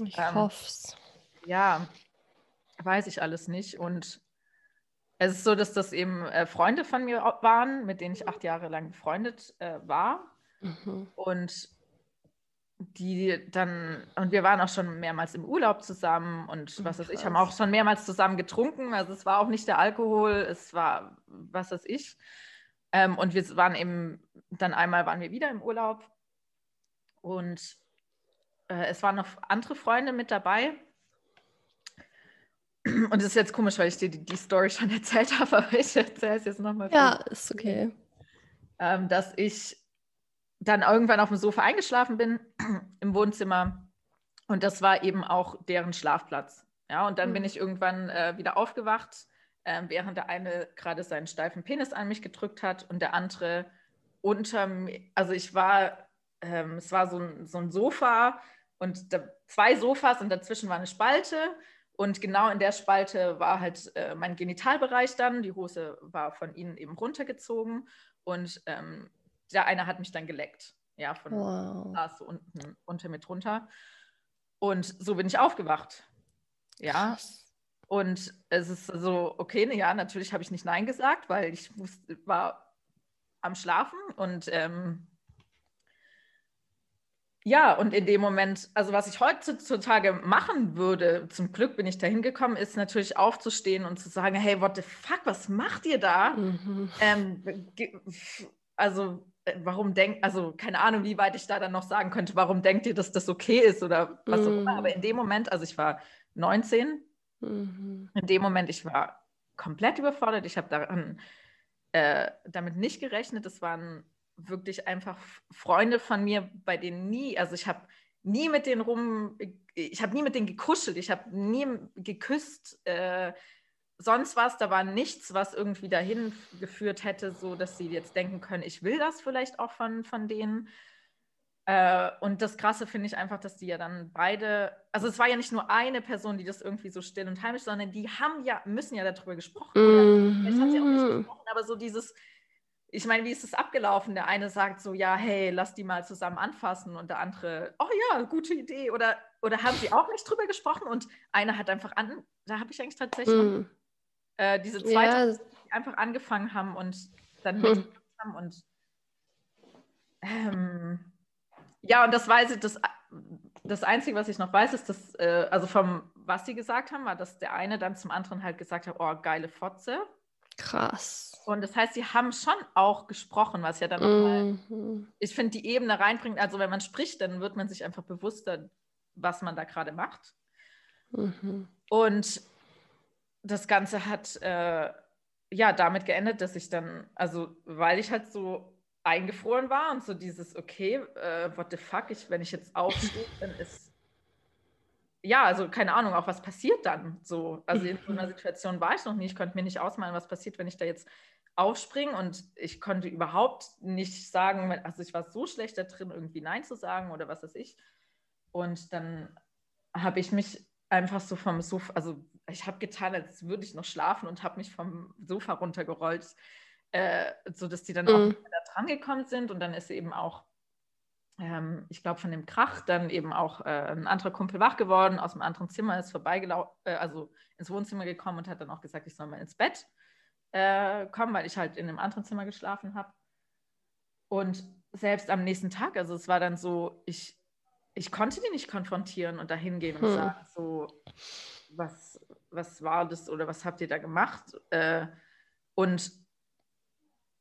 Ich Ähm, hoff's. Ja, weiß ich alles nicht. Und es ist so, dass das eben äh, Freunde von mir waren, mit denen ich acht Jahre lang befreundet äh, war. Mhm. Und die dann, und wir waren auch schon mehrmals im Urlaub zusammen und was weiß ich, haben auch schon mehrmals zusammen getrunken. Also es war auch nicht der Alkohol, es war was weiß ich. Ähm, und wir waren eben, dann einmal waren wir wieder im Urlaub und äh, es waren noch andere Freunde mit dabei. Und es ist jetzt komisch, weil ich dir die, die Story schon erzählt habe, aber ich erzähle es jetzt nochmal. Ja, ist okay. ähm, dass ich dann irgendwann auf dem Sofa eingeschlafen bin im Wohnzimmer und das war eben auch deren Schlafplatz. Ja, und dann bin Mhm. ich irgendwann äh, wieder aufgewacht, äh, während der eine gerade seinen steifen Penis an mich gedrückt hat und der andere unter mir, also ich war, ähm, es war so ein, so ein Sofa und da, zwei Sofas und dazwischen war eine Spalte und genau in der Spalte war halt äh, mein Genitalbereich dann, die Hose war von ihnen eben runtergezogen und ähm, der eine hat mich dann geleckt. Ja, von Wow. saß so unten unter mir drunter. Und so bin ich aufgewacht. Ja, und es ist so, okay, ja, natürlich habe ich nicht Nein gesagt, weil ich wusste, war am Schlafen und ähm, ja, und in dem Moment, also was ich heutzutage machen würde, zum Glück bin ich da hingekommen, ist natürlich aufzustehen und zu sagen, hey, what the fuck, was macht ihr da? Mhm. Ähm, also, äh, warum denkt, also keine Ahnung, wie weit ich da dann noch sagen könnte, warum denkt ihr, dass das okay ist oder was auch immer. Mm. Aber in dem Moment, also ich war 19, Mhm. in dem Moment, ich war komplett überfordert. Ich habe daran äh, damit nicht gerechnet. Es waren wirklich einfach Freunde von mir, bei denen nie, also ich habe nie mit denen rum, ich habe nie mit denen gekuschelt, ich habe nie geküsst, äh, sonst was, da war nichts, was irgendwie dahin geführt hätte, so dass sie jetzt denken können, ich will das vielleicht auch von, von denen. Äh, und das Krasse finde ich einfach, dass die ja dann beide, also es war ja nicht nur eine Person, die das irgendwie so still und heimisch, sondern die haben ja, müssen ja darüber gesprochen. Mhm. Vielleicht haben sie auch nicht gesprochen, aber so dieses, ich meine, wie ist es abgelaufen? Der eine sagt so, ja, hey, lass die mal zusammen anfassen und der andere, oh ja, gute Idee. Oder, oder haben sie auch nicht drüber gesprochen und einer hat einfach an, da habe ich eigentlich tatsächlich mhm. äh, diese zweite, ja. die einfach angefangen haben und dann mhm. haben und ähm, ja, und das weiß ich, das, das Einzige, was ich noch weiß, ist, dass, äh, also vom, was sie gesagt haben, war, dass der eine dann zum anderen halt gesagt hat, oh, geile Fotze. Krass. Und das heißt, sie haben schon auch gesprochen, was ja dann nochmal, mhm. ich finde, die Ebene reinbringt. Also, wenn man spricht, dann wird man sich einfach bewusster, was man da gerade macht. Mhm. Und das Ganze hat äh, ja damit geendet, dass ich dann, also, weil ich halt so eingefroren war und so dieses, okay, äh, what the fuck, ich, wenn ich jetzt aufstehe, dann ist, ja, also keine Ahnung, auch was passiert dann so. Also in so einer Situation war ich noch nie, ich konnte mir nicht ausmalen, was passiert, wenn ich da jetzt aufspringe und ich konnte überhaupt nicht sagen, also ich war so schlecht da drin, irgendwie Nein zu sagen oder was weiß ich. Und dann habe ich mich einfach so vom Sofa, also ich habe getan, als würde ich noch schlafen und habe mich vom Sofa runtergerollt äh, so dass die dann mhm. auch da dran gekommen sind und dann ist sie eben auch, ähm, ich glaube, von dem Krach dann eben auch äh, ein anderer Kumpel wach geworden, aus einem anderen Zimmer ist vorbeigelaufen, äh, also ins Wohnzimmer gekommen und hat dann auch gesagt, ich soll mal ins Bett äh, kommen, weil ich halt in einem anderen Zimmer geschlafen habe. Und selbst am nächsten Tag, also es war dann so, ich, ich konnte die nicht konfrontieren und dahin gehen und hm. sagen, so, was, was war das oder was habt ihr da gemacht? Äh, und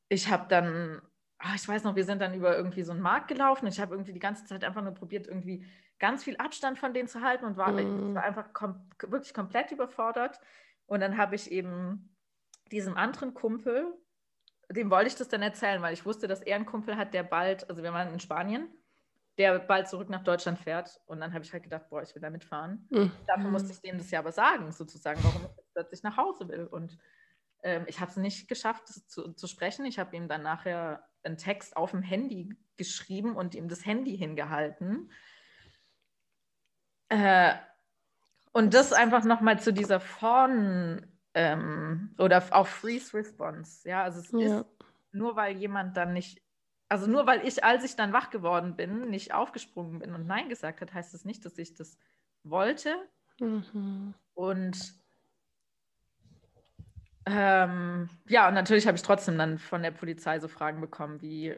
ich habe dann, ach, ich weiß noch, wir sind dann über irgendwie so einen Markt gelaufen. Ich habe irgendwie die ganze Zeit einfach nur probiert, irgendwie ganz viel Abstand von denen zu halten und war, mm. war einfach kom wirklich komplett überfordert. Und dann habe ich eben diesem anderen Kumpel, dem wollte ich das dann erzählen, weil ich wusste, dass er einen Kumpel hat, der bald, also wir waren in Spanien, der bald zurück nach Deutschland fährt. Und dann habe ich halt gedacht, boah, ich will da mitfahren. Mhm. Dafür musste ich dem das ja aber sagen, sozusagen, warum ich plötzlich nach Hause will. Und ähm, ich habe es nicht geschafft, zu, zu sprechen. Ich habe ihm dann nachher einen Text auf dem Handy geschrieben und ihm das Handy hingehalten. Äh, und das einfach nochmal zu dieser Fawn ähm, oder auch Freeze Response. Ja, also es ja. ist nur weil jemand dann nicht, also nur weil ich, als ich dann wach geworden bin, nicht aufgesprungen bin und Nein gesagt hat, heißt es das nicht, dass ich das wollte. Mhm. Und ähm, ja, und natürlich habe ich trotzdem dann von der Polizei so Fragen bekommen wie,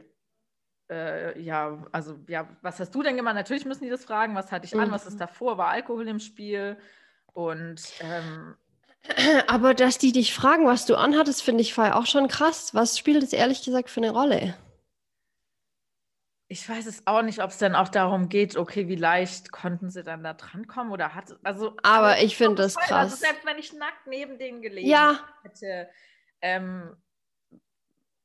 äh, ja, also, ja, was hast du denn gemacht? Natürlich müssen die das fragen, was hatte ich an, was ist mhm. davor, war Alkohol im Spiel? Und ähm, aber dass die dich fragen, was du anhattest, finde ich auch schon krass. Was spielt es ehrlich gesagt für eine Rolle? Ich weiß es auch nicht, ob es dann auch darum geht, okay, wie leicht konnten sie dann da drankommen oder hat also. Aber ich finde das krass. Also selbst wenn ich nackt neben denen gelegen ja. hätte, ähm,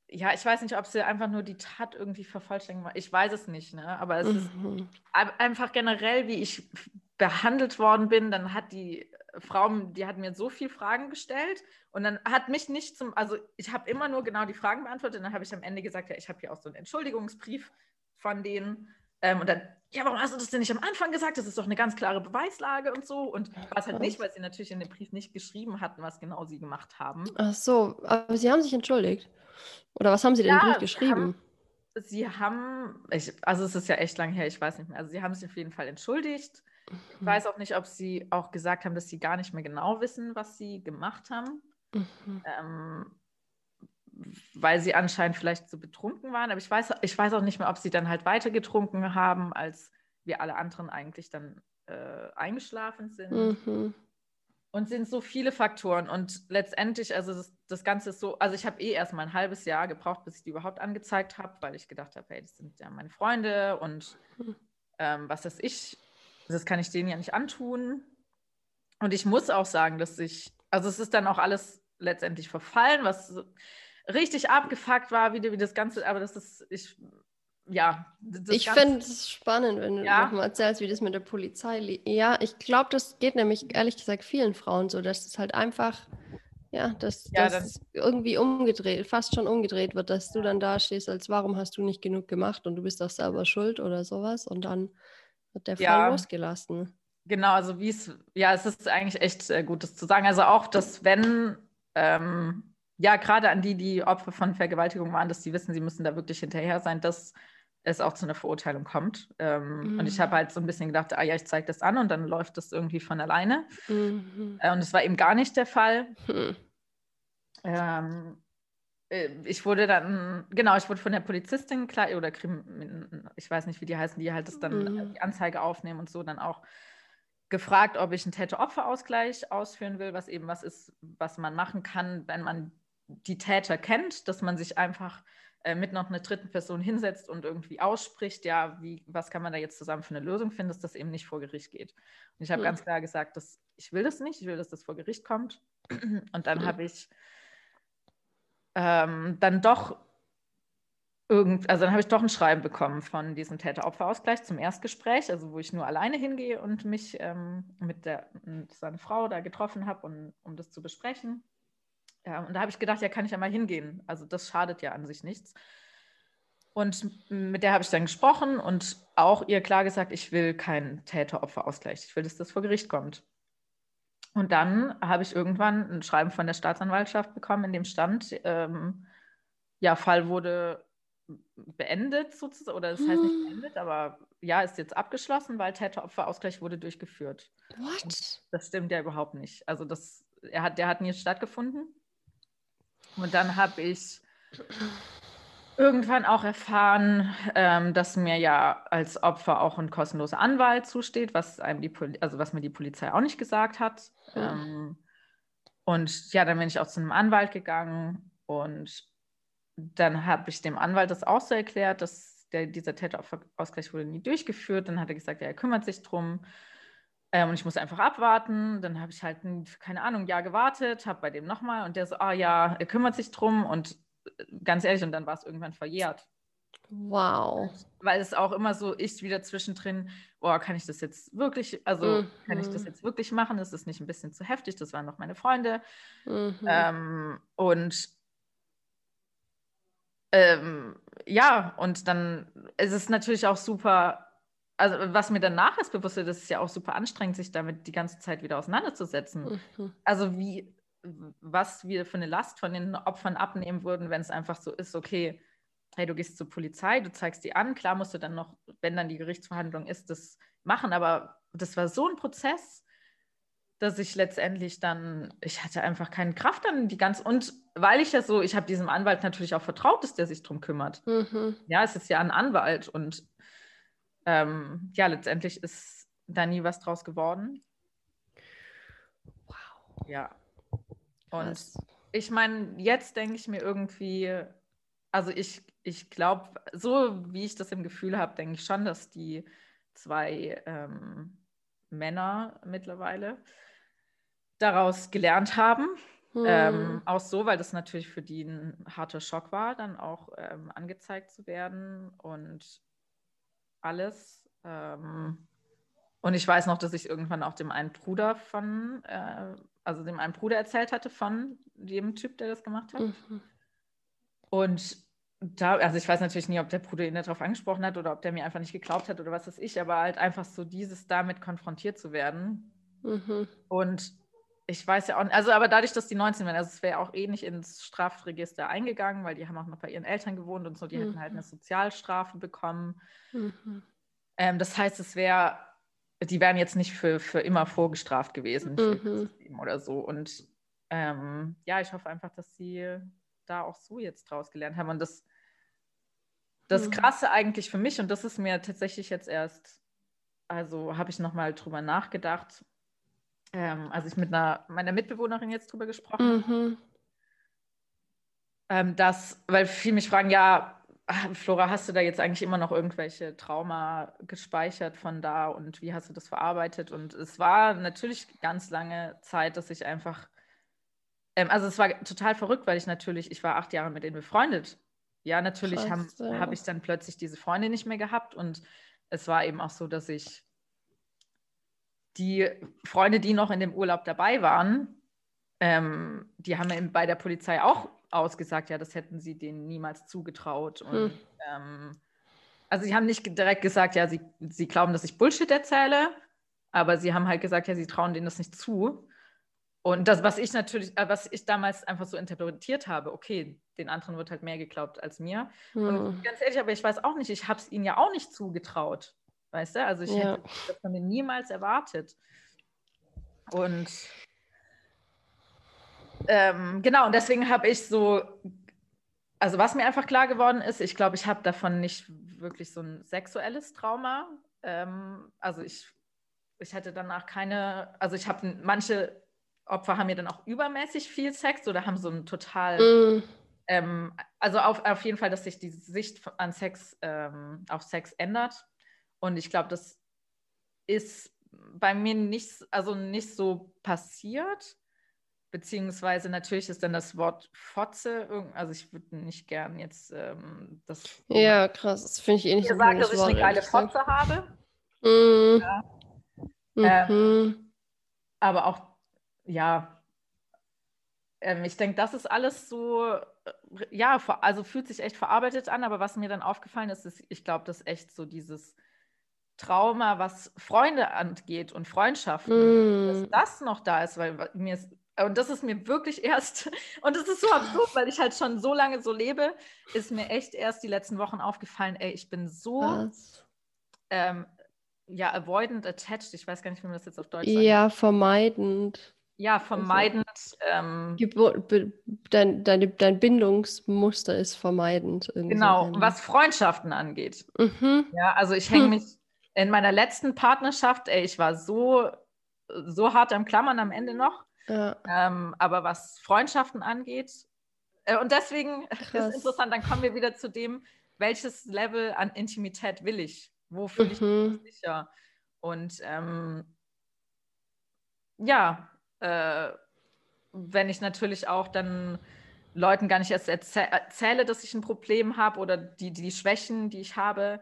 ja, ich weiß nicht, ob sie einfach nur die Tat irgendwie vervollständigen. Ich weiß es nicht, ne? Aber es mhm. ist einfach generell, wie ich behandelt worden bin, dann hat die Frau, die hat mir so viele Fragen gestellt und dann hat mich nicht zum, also ich habe immer nur genau die Fragen beantwortet und dann habe ich am Ende gesagt, ja, ich habe hier auch so einen Entschuldigungsbrief von denen. Ähm, und dann, ja, warum hast du das denn nicht am Anfang gesagt? Das ist doch eine ganz klare Beweislage und so. Und war es halt nicht, weil sie natürlich in dem Brief nicht geschrieben hatten, was genau sie gemacht haben. Ach so, aber sie haben sich entschuldigt. Oder was haben sie denn ja, im Brief geschrieben? Haben, sie haben, ich, also es ist ja echt lang her, ich weiß nicht mehr. Also sie haben sich auf jeden Fall entschuldigt. Ich mhm. weiß auch nicht, ob sie auch gesagt haben, dass sie gar nicht mehr genau wissen, was sie gemacht haben. Mhm. Ähm, weil sie anscheinend vielleicht so betrunken waren. Aber ich weiß, ich weiß auch nicht mehr, ob sie dann halt weiter getrunken haben, als wir alle anderen eigentlich dann äh, eingeschlafen sind. Mhm. Und sind so viele Faktoren. Und letztendlich, also das, das Ganze ist so, also ich habe eh erst mal ein halbes Jahr gebraucht, bis ich die überhaupt angezeigt habe, weil ich gedacht habe, hey, das sind ja meine Freunde und mhm. ähm, was weiß ich, das kann ich denen ja nicht antun. Und ich muss auch sagen, dass ich, also es ist dann auch alles letztendlich verfallen, was richtig abgefuckt war, wie, wie das Ganze, aber das ist, ich, ja. ich finde es spannend, wenn du ja? nochmal erzählst, wie das mit der Polizei liegt. Ja, ich glaube, das geht nämlich ehrlich gesagt vielen Frauen so, dass es halt einfach, ja, dass ja, das irgendwie umgedreht, fast schon umgedreht wird, dass du dann da stehst, als warum hast du nicht genug gemacht und du bist doch selber schuld oder sowas und dann wird der Fall ja. losgelassen. Genau, also wie es, ja, es ist eigentlich echt äh, gut, das zu sagen. Also auch, dass wenn, ähm, ja, gerade an die, die Opfer von Vergewaltigung waren, dass die wissen, sie müssen da wirklich hinterher sein, dass es auch zu einer Verurteilung kommt. Ähm, mhm. Und ich habe mhm. halt so ein bisschen gedacht, ah ja, ich zeige das an und dann läuft das irgendwie von alleine. Mhm. Äh, und es war eben gar nicht der Fall. Mhm. Ähm, äh, ich wurde dann, genau, ich wurde von der Polizistin klar, oder Krim, ich weiß nicht, wie die heißen, die halt das dann mhm. die Anzeige aufnehmen und so dann auch gefragt, ob ich einen Täter-Opfer-Ausgleich ausführen will, was eben was ist, was man machen kann, wenn man die Täter kennt, dass man sich einfach äh, mit noch einer dritten Person hinsetzt und irgendwie ausspricht, ja, wie, was kann man da jetzt zusammen für eine Lösung finden, dass das eben nicht vor Gericht geht. Und ich habe mhm. ganz klar gesagt, dass ich will das nicht, ich will, dass das vor Gericht kommt. Und dann mhm. habe ich ähm, dann doch irgend, also dann habe ich doch ein Schreiben bekommen von diesem Täter-Opfer-Ausgleich zum Erstgespräch, also wo ich nur alleine hingehe und mich ähm, mit, der, mit seiner Frau da getroffen habe, um, um das zu besprechen. Ja, und da habe ich gedacht, ja, kann ich ja mal hingehen. Also das schadet ja an sich nichts. Und mit der habe ich dann gesprochen und auch ihr klar gesagt, ich will keinen Täter-Opfer-Ausgleich. Ich will, dass das vor Gericht kommt. Und dann habe ich irgendwann ein Schreiben von der Staatsanwaltschaft bekommen, in dem stand, ähm, ja, Fall wurde beendet sozusagen, oder das heißt nicht hm. beendet, aber ja, ist jetzt abgeschlossen, weil Täter-Opfer-Ausgleich wurde durchgeführt. What? Und das stimmt ja überhaupt nicht. Also das, er hat, der hat nie stattgefunden. Und dann habe ich irgendwann auch erfahren, ähm, dass mir ja als Opfer auch ein kostenloser Anwalt zusteht, was einem die also was mir die Polizei auch nicht gesagt hat. Mhm. Ähm, und ja, dann bin ich auch zu einem Anwalt gegangen und dann habe ich dem Anwalt das auch so erklärt, dass der, dieser Täterausgleich wurde nie durchgeführt. Dann hat er gesagt, ja, er kümmert sich drum. Ähm, und ich muss einfach abwarten. Dann habe ich halt, keine Ahnung, ein Jahr gewartet, habe bei dem nochmal und der so, ah ja, er kümmert sich drum. Und äh, ganz ehrlich, und dann war es irgendwann verjährt. Wow. Weil es auch immer so ist, wieder zwischendrin, boah, kann ich das jetzt wirklich, also mhm. kann ich das jetzt wirklich machen? Ist das nicht ein bisschen zu heftig? Das waren noch meine Freunde. Mhm. Ähm, und ähm, ja, und dann ist es natürlich auch super, also was mir danach erst bewusst wird, das ist ja auch super anstrengend, sich damit die ganze Zeit wieder auseinanderzusetzen. Mhm. Also wie, was wir für eine Last von den Opfern abnehmen würden, wenn es einfach so ist, okay, hey, du gehst zur Polizei, du zeigst die an, klar musst du dann noch, wenn dann die Gerichtsverhandlung ist, das machen, aber das war so ein Prozess, dass ich letztendlich dann, ich hatte einfach keine Kraft dann die ganze, und weil ich ja so, ich habe diesem Anwalt natürlich auch vertraut, dass der sich drum kümmert. Mhm. Ja, es ist ja ein Anwalt und ähm, ja, letztendlich ist da nie was draus geworden. Wow. Ja. Und Krass. ich meine, jetzt denke ich mir irgendwie, also ich, ich glaube, so wie ich das im Gefühl habe, denke ich schon, dass die zwei ähm, Männer mittlerweile daraus gelernt haben. Hm. Ähm, auch so, weil das natürlich für die ein harter Schock war, dann auch ähm, angezeigt zu werden und alles. Ähm, und ich weiß noch, dass ich irgendwann auch dem einen Bruder von, äh, also dem einen Bruder erzählt hatte von dem Typ, der das gemacht hat. Mhm. Und da, also ich weiß natürlich nie, ob der Bruder ihn darauf angesprochen hat oder ob der mir einfach nicht geglaubt hat oder was weiß ich, aber halt einfach so dieses damit konfrontiert zu werden. Mhm. Und ich weiß ja auch nicht, also aber dadurch, dass die 19 waren, also es wäre auch eh nicht ins Strafregister eingegangen, weil die haben auch noch bei ihren Eltern gewohnt und so, die mhm. hätten halt eine Sozialstrafe bekommen. Mhm. Ähm, das heißt, es wäre, die wären jetzt nicht für, für immer vorgestraft gewesen mhm. oder so. Und ähm, ja, ich hoffe einfach, dass sie da auch so jetzt draus gelernt haben. Und das, das mhm. Krasse eigentlich für mich, und das ist mir tatsächlich jetzt erst, also habe ich nochmal drüber nachgedacht, ähm, als ich mit einer, meiner Mitbewohnerin jetzt drüber gesprochen mhm. ähm, dass, weil viele mich fragen, ja, Flora, hast du da jetzt eigentlich immer noch irgendwelche Trauma gespeichert von da und wie hast du das verarbeitet? Und es war natürlich ganz lange Zeit, dass ich einfach ähm, also es war total verrückt, weil ich natürlich, ich war acht Jahre mit denen befreundet. Ja, natürlich habe hab ich dann plötzlich diese Freunde nicht mehr gehabt und es war eben auch so, dass ich die Freunde, die noch in dem Urlaub dabei waren, ähm, die haben bei der Polizei auch ausgesagt, ja, das hätten sie denen niemals zugetraut. Und Hm. ähm, also sie haben nicht direkt gesagt, ja, sie, sie glauben, dass ich Bullshit erzähle, aber sie haben halt gesagt, ja, sie trauen denen das nicht zu. Und das, was ich natürlich, äh, was ich damals einfach so interpretiert habe, okay, den anderen wird halt mehr geglaubt als mir. Und Hm. ganz ehrlich, aber ich weiß auch nicht, ich habe es ihnen ja auch nicht zugetraut. Weißt du? Also ich Ja. hätte das von denen niemals erwartet. Und ähm, genau, und deswegen habe ich so, also was mir einfach klar geworden ist, ich glaube, ich habe davon nicht wirklich so ein sexuelles Trauma. Ähm, also ich, ich hatte danach keine, also ich habe manche Opfer haben ja dann auch übermäßig viel Sex oder haben so ein total Hm. ähm, also auf, auf jeden Fall, dass sich die Sicht an Sex, ähm, auf Sex ändert. Und ich glaube, das ist bei mir nicht, also nicht so passiert. Beziehungsweise natürlich ist dann das Wort Fotze, also ich würde nicht gern jetzt ähm, das Ja, krass. Das finde ich eh nicht so sagen, dass ich Wort, eine geile. Fotze habe. Mhm. Ja. Mhm. Aber auch, ja, ähm, ich denke, das ist alles so, äh, ja, also fühlt sich echt verarbeitet an, aber was mir dann aufgefallen ist, ist, ich glaube, dass echt so dieses Trauma, was Freunde angeht und Freundschaften, dass Mhm. das noch da ist, weil mir ist, und das ist mir wirklich erst, und das ist so absurd, weil ich halt schon so lange so lebe, ist mir echt erst die letzten Wochen aufgefallen, ey, ich bin so, ähm, ja, avoidant attached, ich weiß gar nicht, wie man das jetzt auf Deutsch sagt. Ja, vermeidend. Ja, vermeidend. Ähm, Gebo be dein, deine, dein Bindungsmuster ist vermeidend. so genau, ähnlich. was Freundschaften angeht. Mhm. Ja, also ich hänge Hm. mich in meiner letzten Partnerschaft, ey, ich war so, so hart am Klammern am Ende noch. Ja. Ähm, aber was Freundschaften angeht, äh, und deswegen Krass. ist interessant, dann kommen wir wieder zu dem, welches Level an Intimität will ich? Wo fühle ich mich Mhm. sicher? Und ähm, ja, äh, wenn ich natürlich auch dann Leuten gar nicht erst erzäh erzähle, dass ich ein Problem habe oder die, die Schwächen, die ich habe,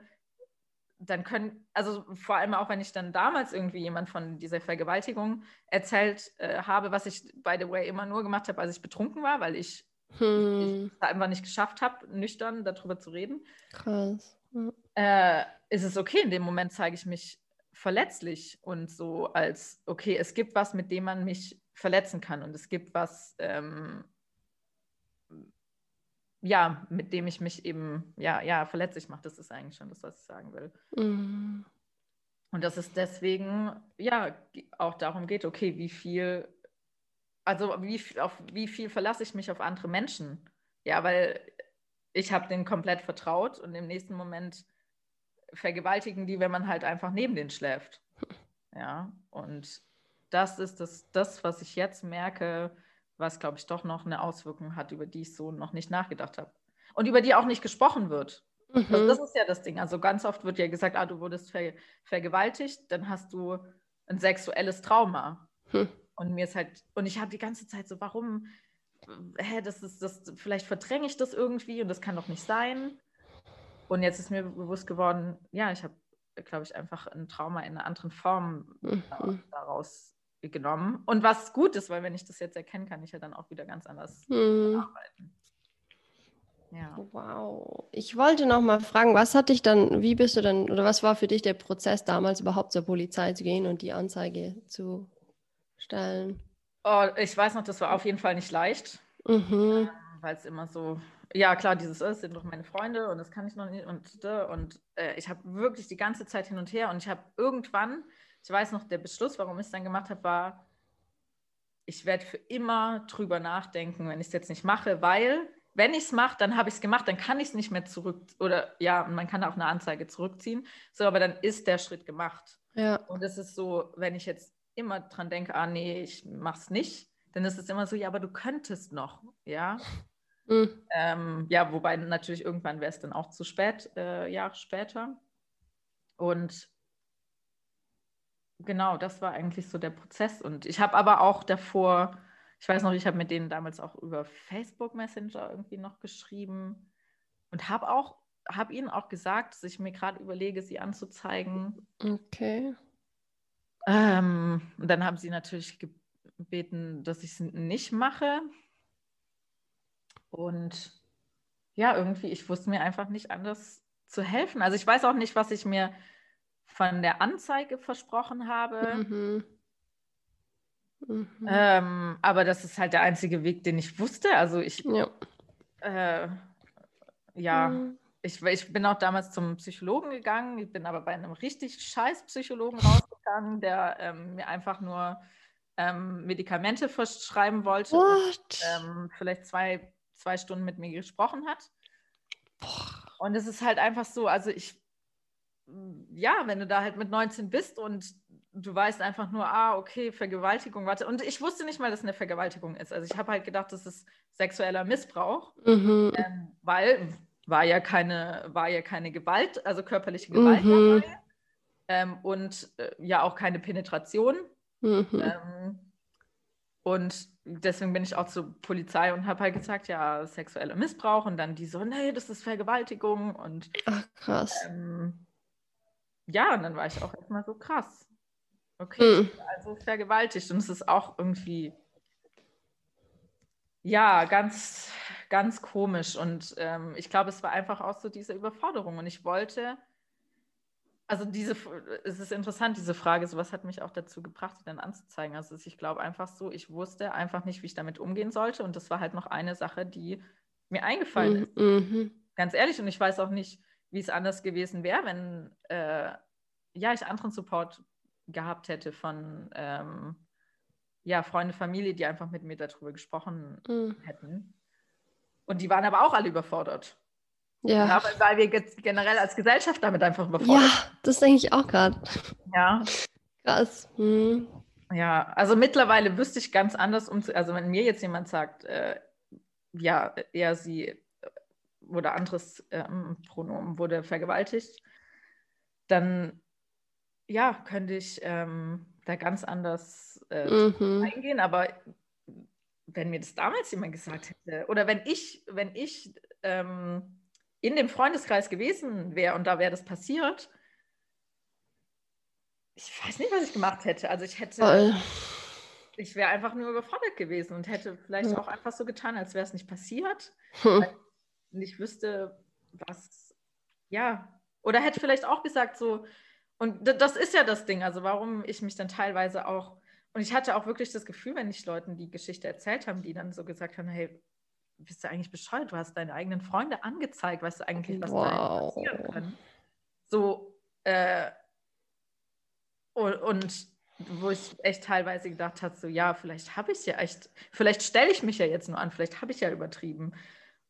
dann können, also vor allem auch, wenn ich dann damals irgendwie jemand von dieser Vergewaltigung erzählt äh, habe, was ich, by the way, immer nur gemacht habe, als ich betrunken war, weil ich Hm. es einfach nicht geschafft habe, nüchtern darüber zu reden, Krass. Äh, ist es okay. In dem Moment zeige ich mich verletzlich und so als, okay, es gibt was, mit dem man mich verletzen kann und es gibt was, ähm, ja, mit dem ich mich eben, ja, ja, verletzlich mache. Das ist eigentlich schon das, was ich sagen will. Mhm. Und dass es deswegen, ja, auch darum geht, okay, wie viel, also wie, auf wie viel verlasse ich mich auf andere Menschen? Ja, weil ich habe denen komplett vertraut und im nächsten Moment vergewaltigen die, wenn man halt einfach neben denen schläft. Ja, und das ist das, das was ich jetzt merke, was, glaube ich, doch noch eine Auswirkung hat, über die ich so noch nicht nachgedacht habe. Und über die auch nicht gesprochen wird. Also Mhm. das ist ja das Ding. Also ganz oft wird ja gesagt, ah, du wurdest ver vergewaltigt, dann hast du ein sexuelles Trauma. Hm. Und mir ist halt, und ich habe die ganze Zeit so, warum, hä, das ist, das, vielleicht verdränge ich das irgendwie und das kann doch nicht sein. Und jetzt ist mir bewusst geworden, ja, ich habe, glaube ich, einfach ein Trauma in einer anderen Form Mhm. daraus genommen. Und was gut ist, weil wenn ich das jetzt erkenne, kann ich ja dann auch wieder ganz anders Mhm. arbeiten. Ja. Wow. Ich wollte noch mal fragen, was hat dich dann, wie bist du dann, oder was war für dich der Prozess damals überhaupt zur Polizei zu gehen und die Anzeige zu stellen? Oh, ich weiß noch, das war auf jeden Fall nicht leicht. Mhm. weil es immer so, ja klar, dieses äh, es sind doch meine Freunde und das kann ich noch nicht und und äh, ich habe wirklich die ganze Zeit hin und her und ich habe irgendwann, ich weiß noch, der Beschluss, warum ich es dann gemacht habe, war, ich werde für immer drüber nachdenken, wenn ich es jetzt nicht mache, weil wenn ich es mache, dann habe ich es gemacht, dann kann ich es nicht mehr zurück oder ja, man kann auch eine Anzeige zurückziehen, so, aber dann ist der Schritt gemacht. Ja. Und es ist so, wenn ich jetzt immer dran denke, ah nee, ich mach's nicht, dann ist es immer so, ja, aber du könntest noch, ja. Mhm. Ähm, ja, wobei natürlich irgendwann wäre es dann auch zu spät, äh, Jahre später. Und genau, das war eigentlich so der Prozess. Und ich habe aber auch davor, ich weiß noch, ich habe mit denen damals auch über Facebook Messenger irgendwie noch geschrieben und habe auch, habe ihnen auch gesagt, dass ich mir gerade überlege, sie anzuzeigen. Okay. Ähm, und dann haben sie natürlich gebeten, dass ich es nicht mache. Und ja, irgendwie, ich wusste mir einfach nicht anders zu helfen. Also ich weiß auch nicht, was ich mir von der Anzeige versprochen habe. Mhm. Mhm. Ähm, aber das ist halt der einzige Weg, den ich wusste. Also ich, ja, äh, ja mhm. ich, ich bin auch damals zum Psychologen gegangen. Ich bin aber bei einem richtig scheiß Psychologen rausgegangen, der ähm, mir einfach nur ähm, Medikamente verschreiben wollte und ähm, vielleicht zwei, zwei Stunden mit mir gesprochen hat. Boah. Und es ist halt einfach so, also ich, ja, wenn du da halt mit 19 bist und du weißt einfach nur, ah, okay, Vergewaltigung, warte. Und ich wusste nicht mal, dass es eine Vergewaltigung ist. Also ich habe halt gedacht, das ist sexueller Missbrauch, mhm. ähm, weil war ja keine, war ja keine Gewalt, also körperliche Gewalt mhm. dabei. Ähm, und äh, ja auch keine Penetration. Mhm. Ähm, und deswegen bin ich auch zur Polizei und habe halt gesagt, ja, sexueller Missbrauch. Und dann die so, nee, das ist Vergewaltigung. Und Ach, krass. Ähm, ja, und dann war ich auch erstmal so krass. Okay, mhm. also vergewaltigt. Und es ist auch irgendwie, ja, ganz, ganz komisch. Und ähm, ich glaube, es war einfach auch so diese Überforderung. Und ich wollte also diese, es ist interessant, diese Frage, so was hat mich auch dazu gebracht, die dann anzuzeigen. Also ich glaube einfach so, ich wusste einfach nicht, wie ich damit umgehen sollte. Und das war halt noch eine Sache, die mir eingefallen ist. Mhm. Ganz ehrlich, und ich weiß auch nicht, wie es anders gewesen wäre, wenn äh, ja, ich anderen Support gehabt hätte von ähm, ja, Freunde, Familie, die einfach mit mir darüber gesprochen mhm. hätten. Und die waren aber auch alle überfordert. Ja. ja weil wir generell als Gesellschaft damit einfach überfordert sind. Ja, das denke ich auch gerade. Ja. Krass. Hm. Ja, also mittlerweile wüsste ich ganz anders um, also wenn mir jetzt jemand sagt, äh, ja, er, sie äh, oder anderes ähm, Pronomen wurde vergewaltigt, dann ja, könnte ich ähm, da ganz anders äh, mhm. eingehen. Aber wenn mir das damals jemand gesagt hätte, oder wenn ich, wenn ich ähm, in dem Freundeskreis gewesen wäre und da wäre das passiert, ich weiß nicht, was ich gemacht hätte. Also ich hätte, Voll. ich wäre einfach nur überfordert gewesen und hätte vielleicht ja. auch einfach so getan, als wäre es nicht passiert. Hm. Und ich wüsste, was, ja, oder hätte vielleicht auch gesagt so, und das ist ja das Ding, also warum ich mich dann teilweise auch, und ich hatte auch wirklich das Gefühl, wenn ich Leuten die Geschichte erzählt haben, die dann so gesagt haben, hey, bist du eigentlich bescheuert? Du hast deine eigenen Freunde angezeigt, weißt du eigentlich, was wow. da passieren kann. So, äh, und, und, wo ich echt teilweise gedacht habe, so, ja, vielleicht habe ich ja echt, vielleicht stelle ich mich ja jetzt nur an, vielleicht habe ich ja übertrieben.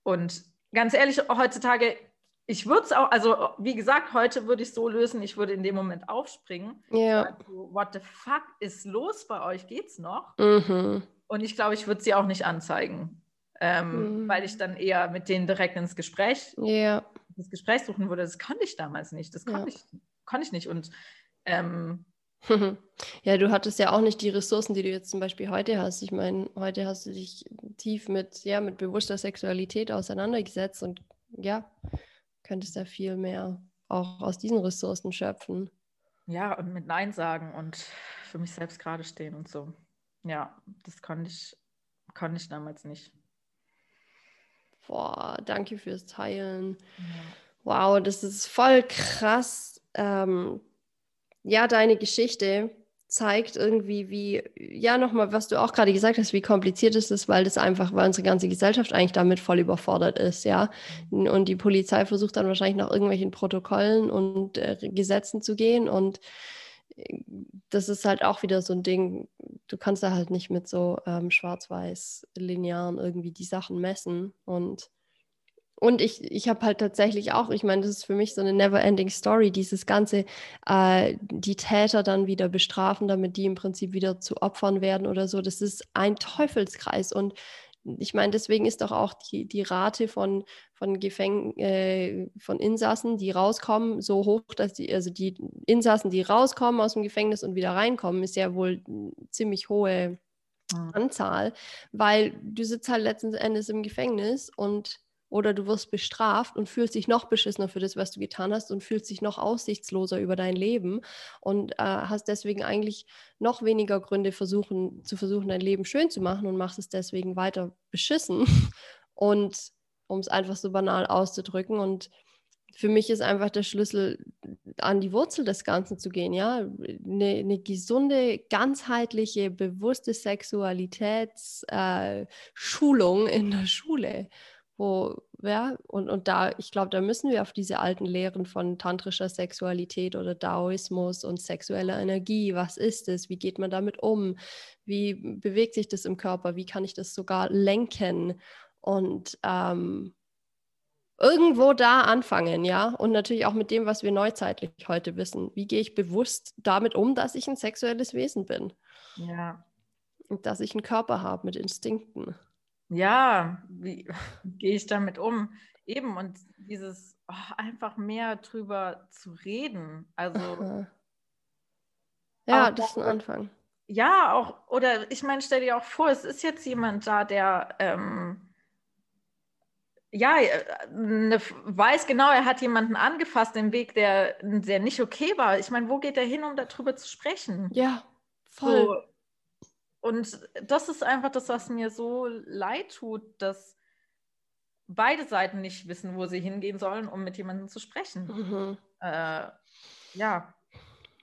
Und ganz ehrlich, heutzutage, ich würde es auch, also wie gesagt, heute würde ich es so lösen, ich würde in dem Moment aufspringen. Ja. Also, what the fuck ist los bei euch? Geht's noch? Mhm. Und ich glaube, ich würde sie auch nicht anzeigen ähm, mhm. weil ich dann eher mit denen direkt ins Gespräch, ja. das Gespräch suchen würde. Das konnte ich damals nicht. Das konnte, ja. ich, konnte ich nicht. Und ähm, ja, du hattest ja auch nicht die Ressourcen, die du jetzt zum Beispiel heute hast. Ich meine, heute hast du dich tief mit, ja, mit bewusster Sexualität auseinandergesetzt und ja, könntest da viel mehr auch aus diesen Ressourcen schöpfen. Ja, und mit Nein sagen und für mich selbst gerade stehen und so. Ja, das konnte ich, konnte ich damals nicht. Boah, danke fürs Teilen. Ja. Wow, das ist voll krass. Ähm, ja, deine Geschichte zeigt irgendwie, wie, ja, nochmal, was du auch gerade gesagt hast, wie kompliziert es ist, weil das einfach, weil unsere ganze Gesellschaft eigentlich damit voll überfordert ist, ja. Mhm. Und die Polizei versucht dann wahrscheinlich nach irgendwelchen Protokollen und äh, Gesetzen zu gehen und das ist halt auch wieder so ein Ding, du kannst da halt nicht mit so ähm, schwarz-weiß Linearen irgendwie die Sachen messen. Und, und ich, ich habe halt tatsächlich auch, ich meine, das ist für mich so eine never-ending Story, dieses ganze, äh, die Täter dann wieder bestrafen, damit die im Prinzip wieder zu Opfern werden oder so, das ist ein Teufelskreis. Und ich meine, deswegen ist doch auch die, die Rate von, von, Gefäng äh, von Insassen, die rauskommen, so hoch, dass die, also die Insassen, die rauskommen aus dem Gefängnis und wieder reinkommen, ist ja wohl ziemlich hohe mhm. Anzahl, weil du sitzt halt letzten Endes im Gefängnis und oder du wirst bestraft und fühlst dich noch beschissener für das, was du getan hast und fühlst dich noch aussichtsloser über dein Leben und äh, hast deswegen eigentlich noch weniger Gründe versuchen, zu versuchen, dein Leben schön zu machen und machst es deswegen weiter beschissen. Und um es einfach so banal auszudrücken. Und für mich ist einfach der Schlüssel, an die Wurzel des Ganzen zu gehen, ja. Eine, eine gesunde, ganzheitliche, bewusste Sexualitätsschulung äh, in der Schule wo, ja, und, und da, ich glaube, da müssen wir auf diese alten Lehren von tantrischer Sexualität oder Daoismus und sexueller Energie, was ist es, wie geht man damit um, wie bewegt sich das im Körper, wie kann ich das sogar lenken? Und ähm, irgendwo da anfangen, ja, und natürlich auch mit dem, was wir neuzeitlich heute wissen. Wie gehe ich bewusst damit um, dass ich ein sexuelles Wesen bin? Ja. Und dass ich einen Körper habe mit Instinkten ja, wie, gehe ich damit um? Eben, und dieses oh, einfach mehr drüber zu reden. Also. Aha. Ja, das ist ein Anfang. Ja, auch, oder ich meine, stell dir auch vor, es ist jetzt jemand da, der ähm, ja, ne, weiß genau, er hat jemanden angefasst, den Weg, der, der nicht okay war. Ich meine, wo geht er hin, um darüber zu sprechen? Ja, voll. So, und das ist einfach das, was mir so leid tut, dass beide Seiten nicht wissen, wo sie hingehen sollen, um mit jemandem zu sprechen. Mhm. Äh, ja.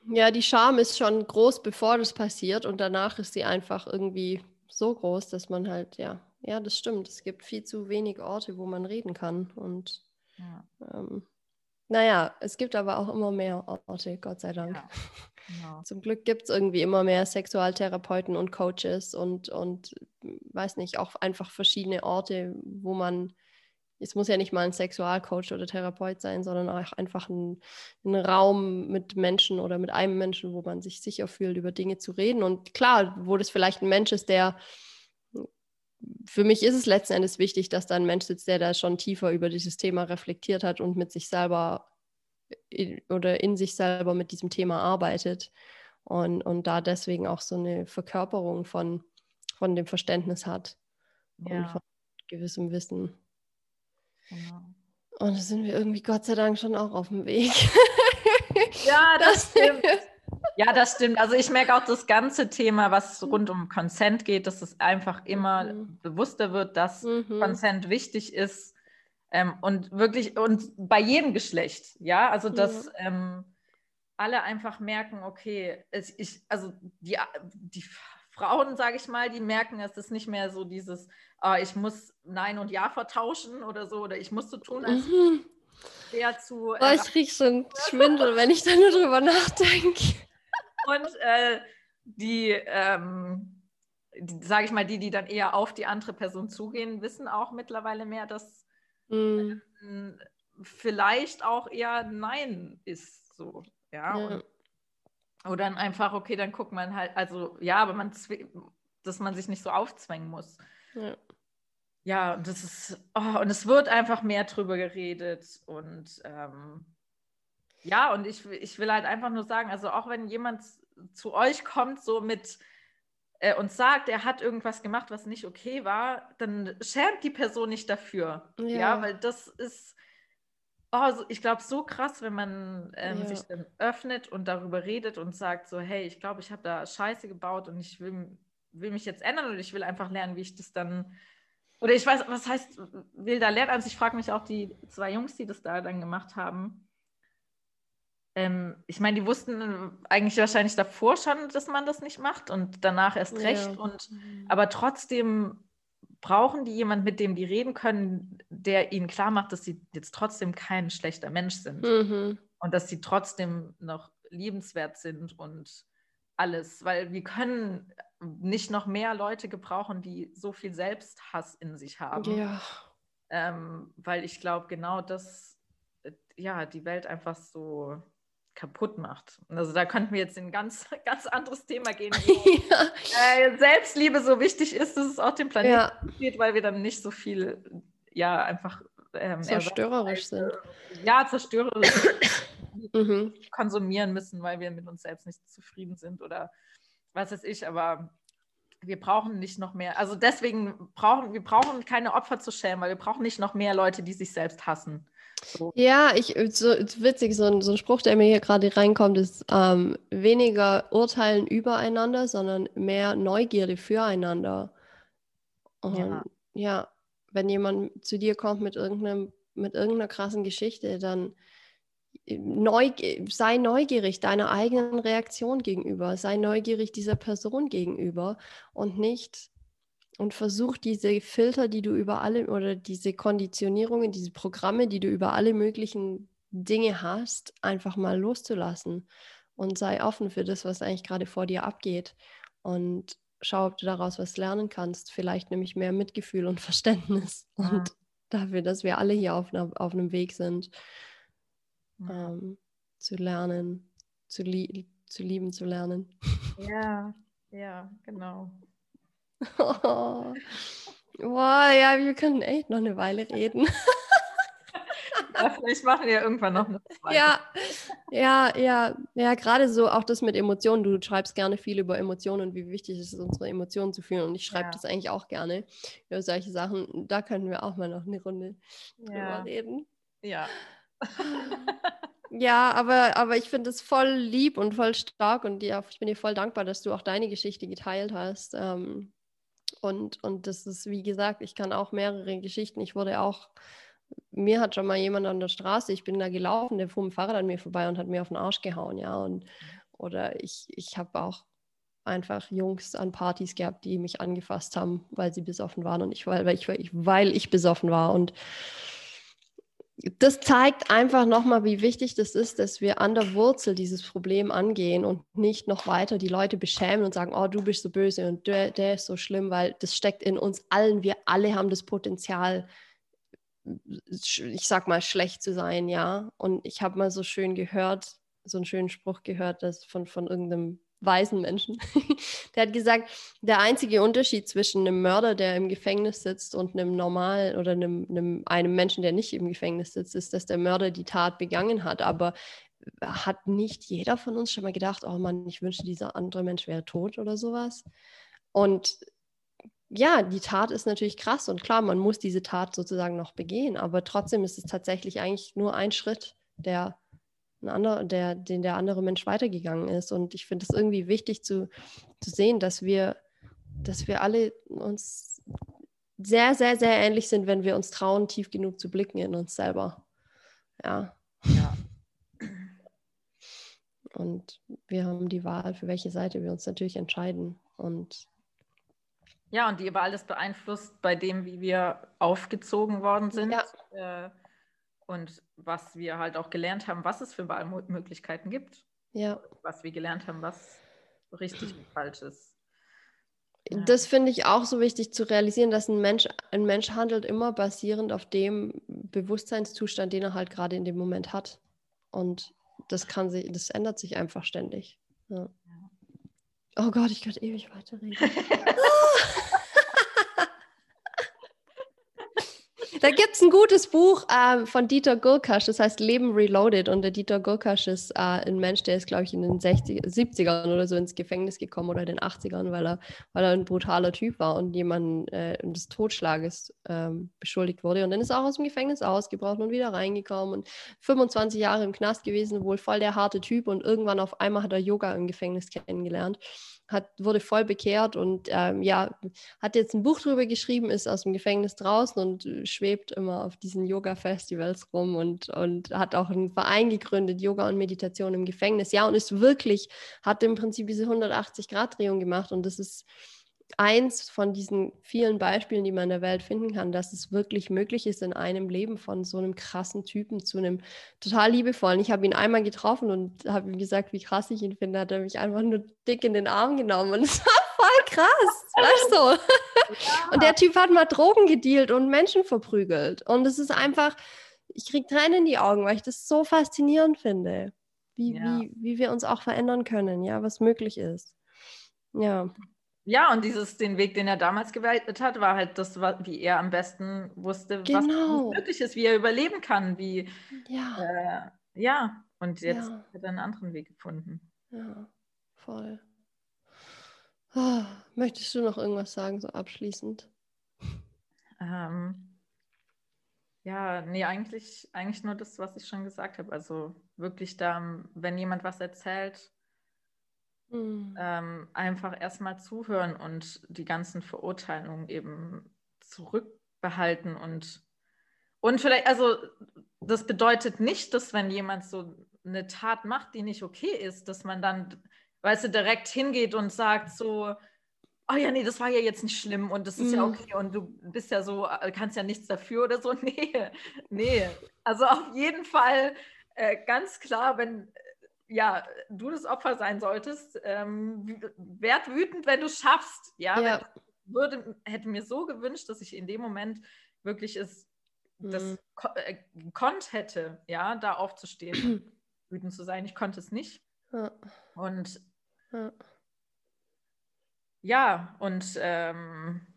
Ja, die Scham ist schon groß, bevor das passiert und danach ist sie einfach irgendwie so groß, dass man halt, ja, ja, das stimmt. Es gibt viel zu wenig Orte, wo man reden kann und ja. ähm, naja, es gibt aber auch immer mehr Orte, Gott sei Dank. Ja. Genau. Zum Glück gibt es irgendwie immer mehr Sexualtherapeuten und Coaches und, und weiß nicht, auch einfach verschiedene Orte, wo man, es muss ja nicht mal ein Sexualcoach oder Therapeut sein, sondern auch einfach ein, ein Raum mit Menschen oder mit einem Menschen, wo man sich sicher fühlt, über Dinge zu reden. Und klar, wo das vielleicht ein Mensch ist, der für mich ist es letzten Endes wichtig, dass da ein Mensch sitzt, der da schon tiefer über dieses Thema reflektiert hat und mit sich selber in, oder in sich selber mit diesem Thema arbeitet und, und da deswegen auch so eine Verkörperung von, von dem Verständnis hat ja. und von gewissem Wissen. Genau. Und da sind wir irgendwie Gott sei Dank schon auch auf dem Weg. ja, das stimmt. Ja, das stimmt. Also ich merke auch das ganze Thema, was rund um Consent geht, dass es einfach immer mhm. bewusster wird, dass mhm. Consent wichtig ist ähm, und wirklich, und bei jedem Geschlecht, ja, also dass ja. ähm, alle einfach merken, okay, es, ich, also die, die Frauen, sage ich mal, die merken, es ist nicht mehr so dieses, oh, ich muss Nein und Ja vertauschen oder so, oder ich muss so tun, als mhm. der zu. Äh, oh, ich kriege schon Schwindel, wenn ich da nur drüber nachdenke. Und äh, die, ähm, die sage ich mal, die, die dann eher auf die andere Person zugehen, wissen auch mittlerweile mehr, dass mhm. ähm, vielleicht auch eher Nein ist so. Ja. ja. Und, oder dann einfach, okay, dann guckt man halt, also ja, aber man, dass man sich nicht so aufzwängen muss. Ja. Ja, und das ist, oh, und es wird einfach mehr drüber geredet und ähm, ja, und ich, ich will halt einfach nur sagen, also auch wenn jemand zu euch kommt, so mit, äh, und sagt, er hat irgendwas gemacht, was nicht okay war, dann schämt die Person nicht dafür. Ja, ja weil das ist, oh, ich glaube, so krass, wenn man ähm, ja. sich dann öffnet und darüber redet und sagt so, hey, ich glaube, ich habe da Scheiße gebaut und ich will, will mich jetzt ändern und ich will einfach lernen, wie ich das dann oder ich weiß, was heißt, will da lernen? Also ich frage mich auch die zwei Jungs, die das da dann gemacht haben, ähm, ich meine, die wussten eigentlich wahrscheinlich davor schon, dass man das nicht macht und danach erst recht. Ja. Und, mhm. aber trotzdem brauchen die jemanden, mit dem die reden können, der ihnen klar macht, dass sie jetzt trotzdem kein schlechter Mensch sind. Mhm. Und dass sie trotzdem noch liebenswert sind und alles. Weil wir können nicht noch mehr Leute gebrauchen, die so viel Selbsthass in sich haben. Ja. Ähm, weil ich glaube, genau das, äh, ja, die Welt einfach so kaputt macht. Also da könnten wir jetzt in ein ganz, ganz anderes Thema gehen, ja. äh, Selbstliebe so wichtig ist, dass es auch dem Planeten ja. geht, weil wir dann nicht so viel, ja, einfach ähm, zerstörerisch sind. Ja, zerstörerisch mhm. konsumieren müssen, weil wir mit uns selbst nicht zufrieden sind oder was weiß ich, aber wir brauchen nicht noch mehr. Also deswegen brauchen wir brauchen keine Opfer zu schämen, weil wir brauchen nicht noch mehr Leute, die sich selbst hassen. Ja, ich so witzig, so ein, so ein Spruch, der mir hier gerade reinkommt, ist ähm, weniger urteilen übereinander, sondern mehr Neugierde füreinander. Und ja. ja, wenn jemand zu dir kommt mit irgendeinem, mit irgendeiner krassen Geschichte, dann Neug sei neugierig deiner eigenen Reaktion gegenüber, sei neugierig dieser Person gegenüber und nicht und versuch diese Filter, die du über alle oder diese Konditionierungen, diese Programme, die du über alle möglichen Dinge hast, einfach mal loszulassen und sei offen für das, was eigentlich gerade vor dir abgeht und schau, ob du daraus was lernen kannst. Vielleicht nämlich mehr Mitgefühl und Verständnis ja. und dafür, dass wir alle hier auf, einer, auf einem Weg sind ähm, zu lernen, zu, lie zu lieben, zu lernen. Ja, ja, genau. oh. Wow, ja, wir können echt noch eine Weile reden. ja, vielleicht machen wir irgendwann noch eine zweite. Ja, ja, ja, ja, gerade so auch das mit Emotionen. Du schreibst gerne viel über Emotionen und wie wichtig es ist, unsere Emotionen zu fühlen. Und ich schreibe ja. das eigentlich auch gerne über solche Sachen. Da können wir auch mal noch eine Runde ja. drüber reden. Ja, ja, aber, aber ich finde es voll lieb und voll stark und ja, ich bin dir voll dankbar, dass du auch deine Geschichte geteilt hast. Ähm, und, und das ist, wie gesagt, ich kann auch mehrere Geschichten. Ich wurde auch, mir hat schon mal jemand an der Straße, ich bin da gelaufen, der fuhr mit dem Fahrrad an mir vorbei und hat mir auf den Arsch gehauen, ja. Und, oder ich, ich habe auch einfach Jungs an Partys gehabt, die mich angefasst haben, weil sie besoffen waren und ich, weil, weil ich, weil ich besoffen war. Und das zeigt einfach nochmal, wie wichtig das ist, dass wir an der Wurzel dieses Problem angehen und nicht noch weiter die Leute beschämen und sagen, oh, du bist so böse und der, der ist so schlimm, weil das steckt in uns allen. Wir alle haben das Potenzial, ich sag mal, schlecht zu sein, ja. Und ich habe mal so schön gehört, so einen schönen Spruch gehört, dass von, von irgendeinem weißen Menschen. der hat gesagt, der einzige Unterschied zwischen einem Mörder, der im Gefängnis sitzt, und einem normalen oder einem, einem, einem Menschen, der nicht im Gefängnis sitzt, ist, dass der Mörder die Tat begangen hat. Aber hat nicht jeder von uns schon mal gedacht, oh Mann, ich wünschte, dieser andere Mensch wäre tot oder sowas? Und ja, die Tat ist natürlich krass und klar, man muss diese Tat sozusagen noch begehen, aber trotzdem ist es tatsächlich eigentlich nur ein Schritt, der ein anderer, der, den der andere Mensch weitergegangen ist. Und ich finde es irgendwie wichtig zu, zu sehen, dass wir, dass wir alle uns sehr, sehr, sehr ähnlich sind, wenn wir uns trauen, tief genug zu blicken in uns selber. Ja. ja. Und wir haben die Wahl, für welche Seite wir uns natürlich entscheiden. Und ja, und die Wahl ist beeinflusst bei dem, wie wir aufgezogen worden sind. Ja. Äh, und was wir halt auch gelernt haben, was es für Wahlmöglichkeiten gibt. Ja. Was wir gelernt haben, was richtig und falsch ist. Ja. Das finde ich auch so wichtig zu realisieren, dass ein Mensch, ein Mensch handelt immer basierend auf dem Bewusstseinszustand, den er halt gerade in dem Moment hat. Und das kann sich, das ändert sich einfach ständig. Ja. Oh Gott, ich könnte ewig weiterreden. Da gibt es ein gutes Buch äh, von Dieter Gurkasch, das heißt Leben Reloaded. Und der Dieter Gurkasch ist äh, ein Mensch, der ist, glaube ich, in den 60, 70ern oder so ins Gefängnis gekommen oder in den 80ern, weil er, weil er ein brutaler Typ war und jemanden äh, des Totschlages ähm, beschuldigt wurde. Und dann ist er auch aus dem Gefängnis ausgebrochen und wieder reingekommen und 25 Jahre im Knast gewesen, wohl voll der harte Typ. Und irgendwann auf einmal hat er Yoga im Gefängnis kennengelernt hat, wurde voll bekehrt und ähm, ja, hat jetzt ein Buch drüber geschrieben, ist aus dem Gefängnis draußen und äh, schwebt immer auf diesen Yoga-Festivals rum und, und hat auch einen Verein gegründet, Yoga und Meditation im Gefängnis. Ja, und ist wirklich, hat im Prinzip diese 180-Grad-Drehung gemacht und das ist eins von diesen vielen Beispielen, die man in der Welt finden kann, dass es wirklich möglich ist, in einem Leben von so einem krassen Typen zu einem total liebevollen. Ich habe ihn einmal getroffen und habe ihm gesagt, wie krass ich ihn finde. Hat er mich einfach nur dick in den Arm genommen und es war voll krass, weißt du? Ja. Und der Typ hat mal Drogen gedealt und Menschen verprügelt. Und es ist einfach, ich kriege Tränen in die Augen, weil ich das so faszinierend finde, wie, ja. wie, wie wir uns auch verändern können, ja, was möglich ist. Ja. Ja, und dieses, den Weg, den er damals gewählt hat, war halt das, wie er am besten wusste, genau. was möglich ist, wie er überleben kann, wie ja, äh, ja. und jetzt ja. hat er einen anderen Weg gefunden. Ja, voll. Oh, möchtest du noch irgendwas sagen, so abschließend? Ähm, ja, nee, eigentlich, eigentlich nur das, was ich schon gesagt habe. Also wirklich da, wenn jemand was erzählt, mhm. ähm, einfach erstmal zuhören und die ganzen Verurteilungen eben zurückbehalten und, und vielleicht, also das bedeutet nicht, dass wenn jemand so eine Tat macht, die nicht okay ist, dass man dann, weißt du, direkt hingeht und sagt so, oh ja, nee, das war ja jetzt nicht schlimm und das ist mm. ja mhm. okay und du bist ja so, äh, kannst ja nichts dafür oder so. Nee, nee. Also auf jeden Fall äh, ganz klar, wenn ja, du das Opfer sein solltest, ähm, werd wütend, wenn du es schaffst. Ja, ja. würde, hätte mir so gewünscht, dass ich in dem Moment wirklich es das mhm. äh, konnt hätte, ja, da aufzustehen, wütend zu sein. Ich konnte es nicht. Ja. Und ja ja, und ähm,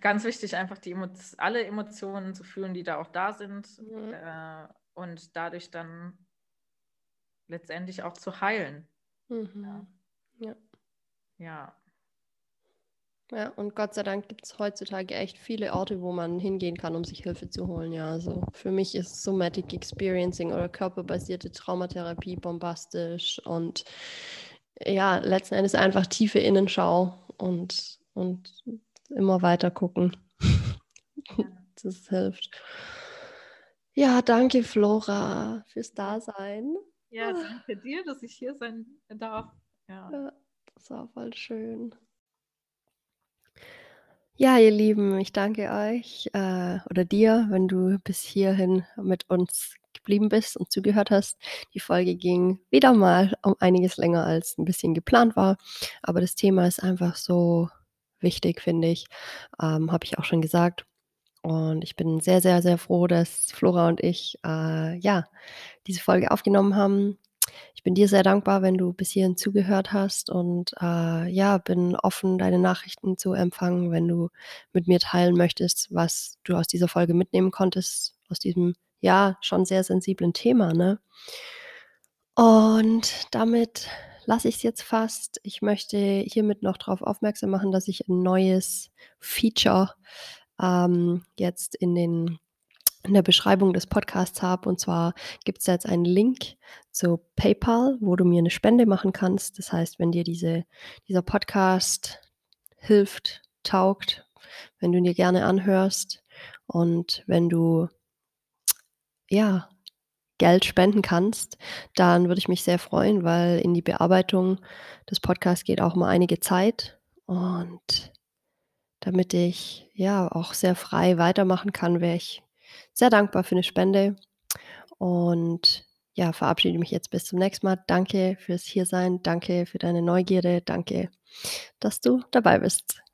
ganz wichtig, einfach die Emo alle Emotionen zu fühlen, die da auch da sind mhm. äh, und dadurch dann letztendlich auch zu heilen. Mhm. Ja. ja. Ja. Und Gott sei Dank gibt es heutzutage echt viele Orte, wo man hingehen kann, um sich Hilfe zu holen. Ja, also für mich ist Somatic Experiencing oder körperbasierte Traumatherapie bombastisch und ja, letzten Endes einfach tiefe Innenschau und, und immer weiter gucken. das hilft. Ja, danke Flora fürs Dasein. Ja, danke dir, dass ich hier sein darf. Ja, ja das war voll schön. Ja, ihr Lieben, ich danke euch äh, oder dir, wenn du bis hierhin mit uns geblieben bist und zugehört hast. Die Folge ging wieder mal um einiges länger als ein bisschen geplant war, aber das Thema ist einfach so wichtig, finde ich. Ähm, Habe ich auch schon gesagt. Und ich bin sehr, sehr, sehr froh, dass Flora und ich äh, ja diese Folge aufgenommen haben. Ich bin dir sehr dankbar, wenn du bis hierhin zugehört hast und äh, ja, bin offen, deine Nachrichten zu empfangen, wenn du mit mir teilen möchtest, was du aus dieser Folge mitnehmen konntest, aus diesem ja schon sehr sensiblen Thema, ne? Und damit lasse ich es jetzt fast. Ich möchte hiermit noch darauf aufmerksam machen, dass ich ein neues Feature ähm, jetzt in den in der Beschreibung des Podcasts habe. Und zwar gibt es jetzt einen Link zu PayPal, wo du mir eine Spende machen kannst. Das heißt, wenn dir diese, dieser Podcast hilft, taugt, wenn du ihn dir gerne anhörst und wenn du ja, Geld spenden kannst, dann würde ich mich sehr freuen, weil in die Bearbeitung des Podcasts geht auch mal einige Zeit und damit ich ja auch sehr frei weitermachen kann, wäre ich sehr dankbar für eine Spende und ja, verabschiede mich jetzt bis zum nächsten Mal. Danke fürs Hiersein, danke für deine Neugierde, danke, dass du dabei bist.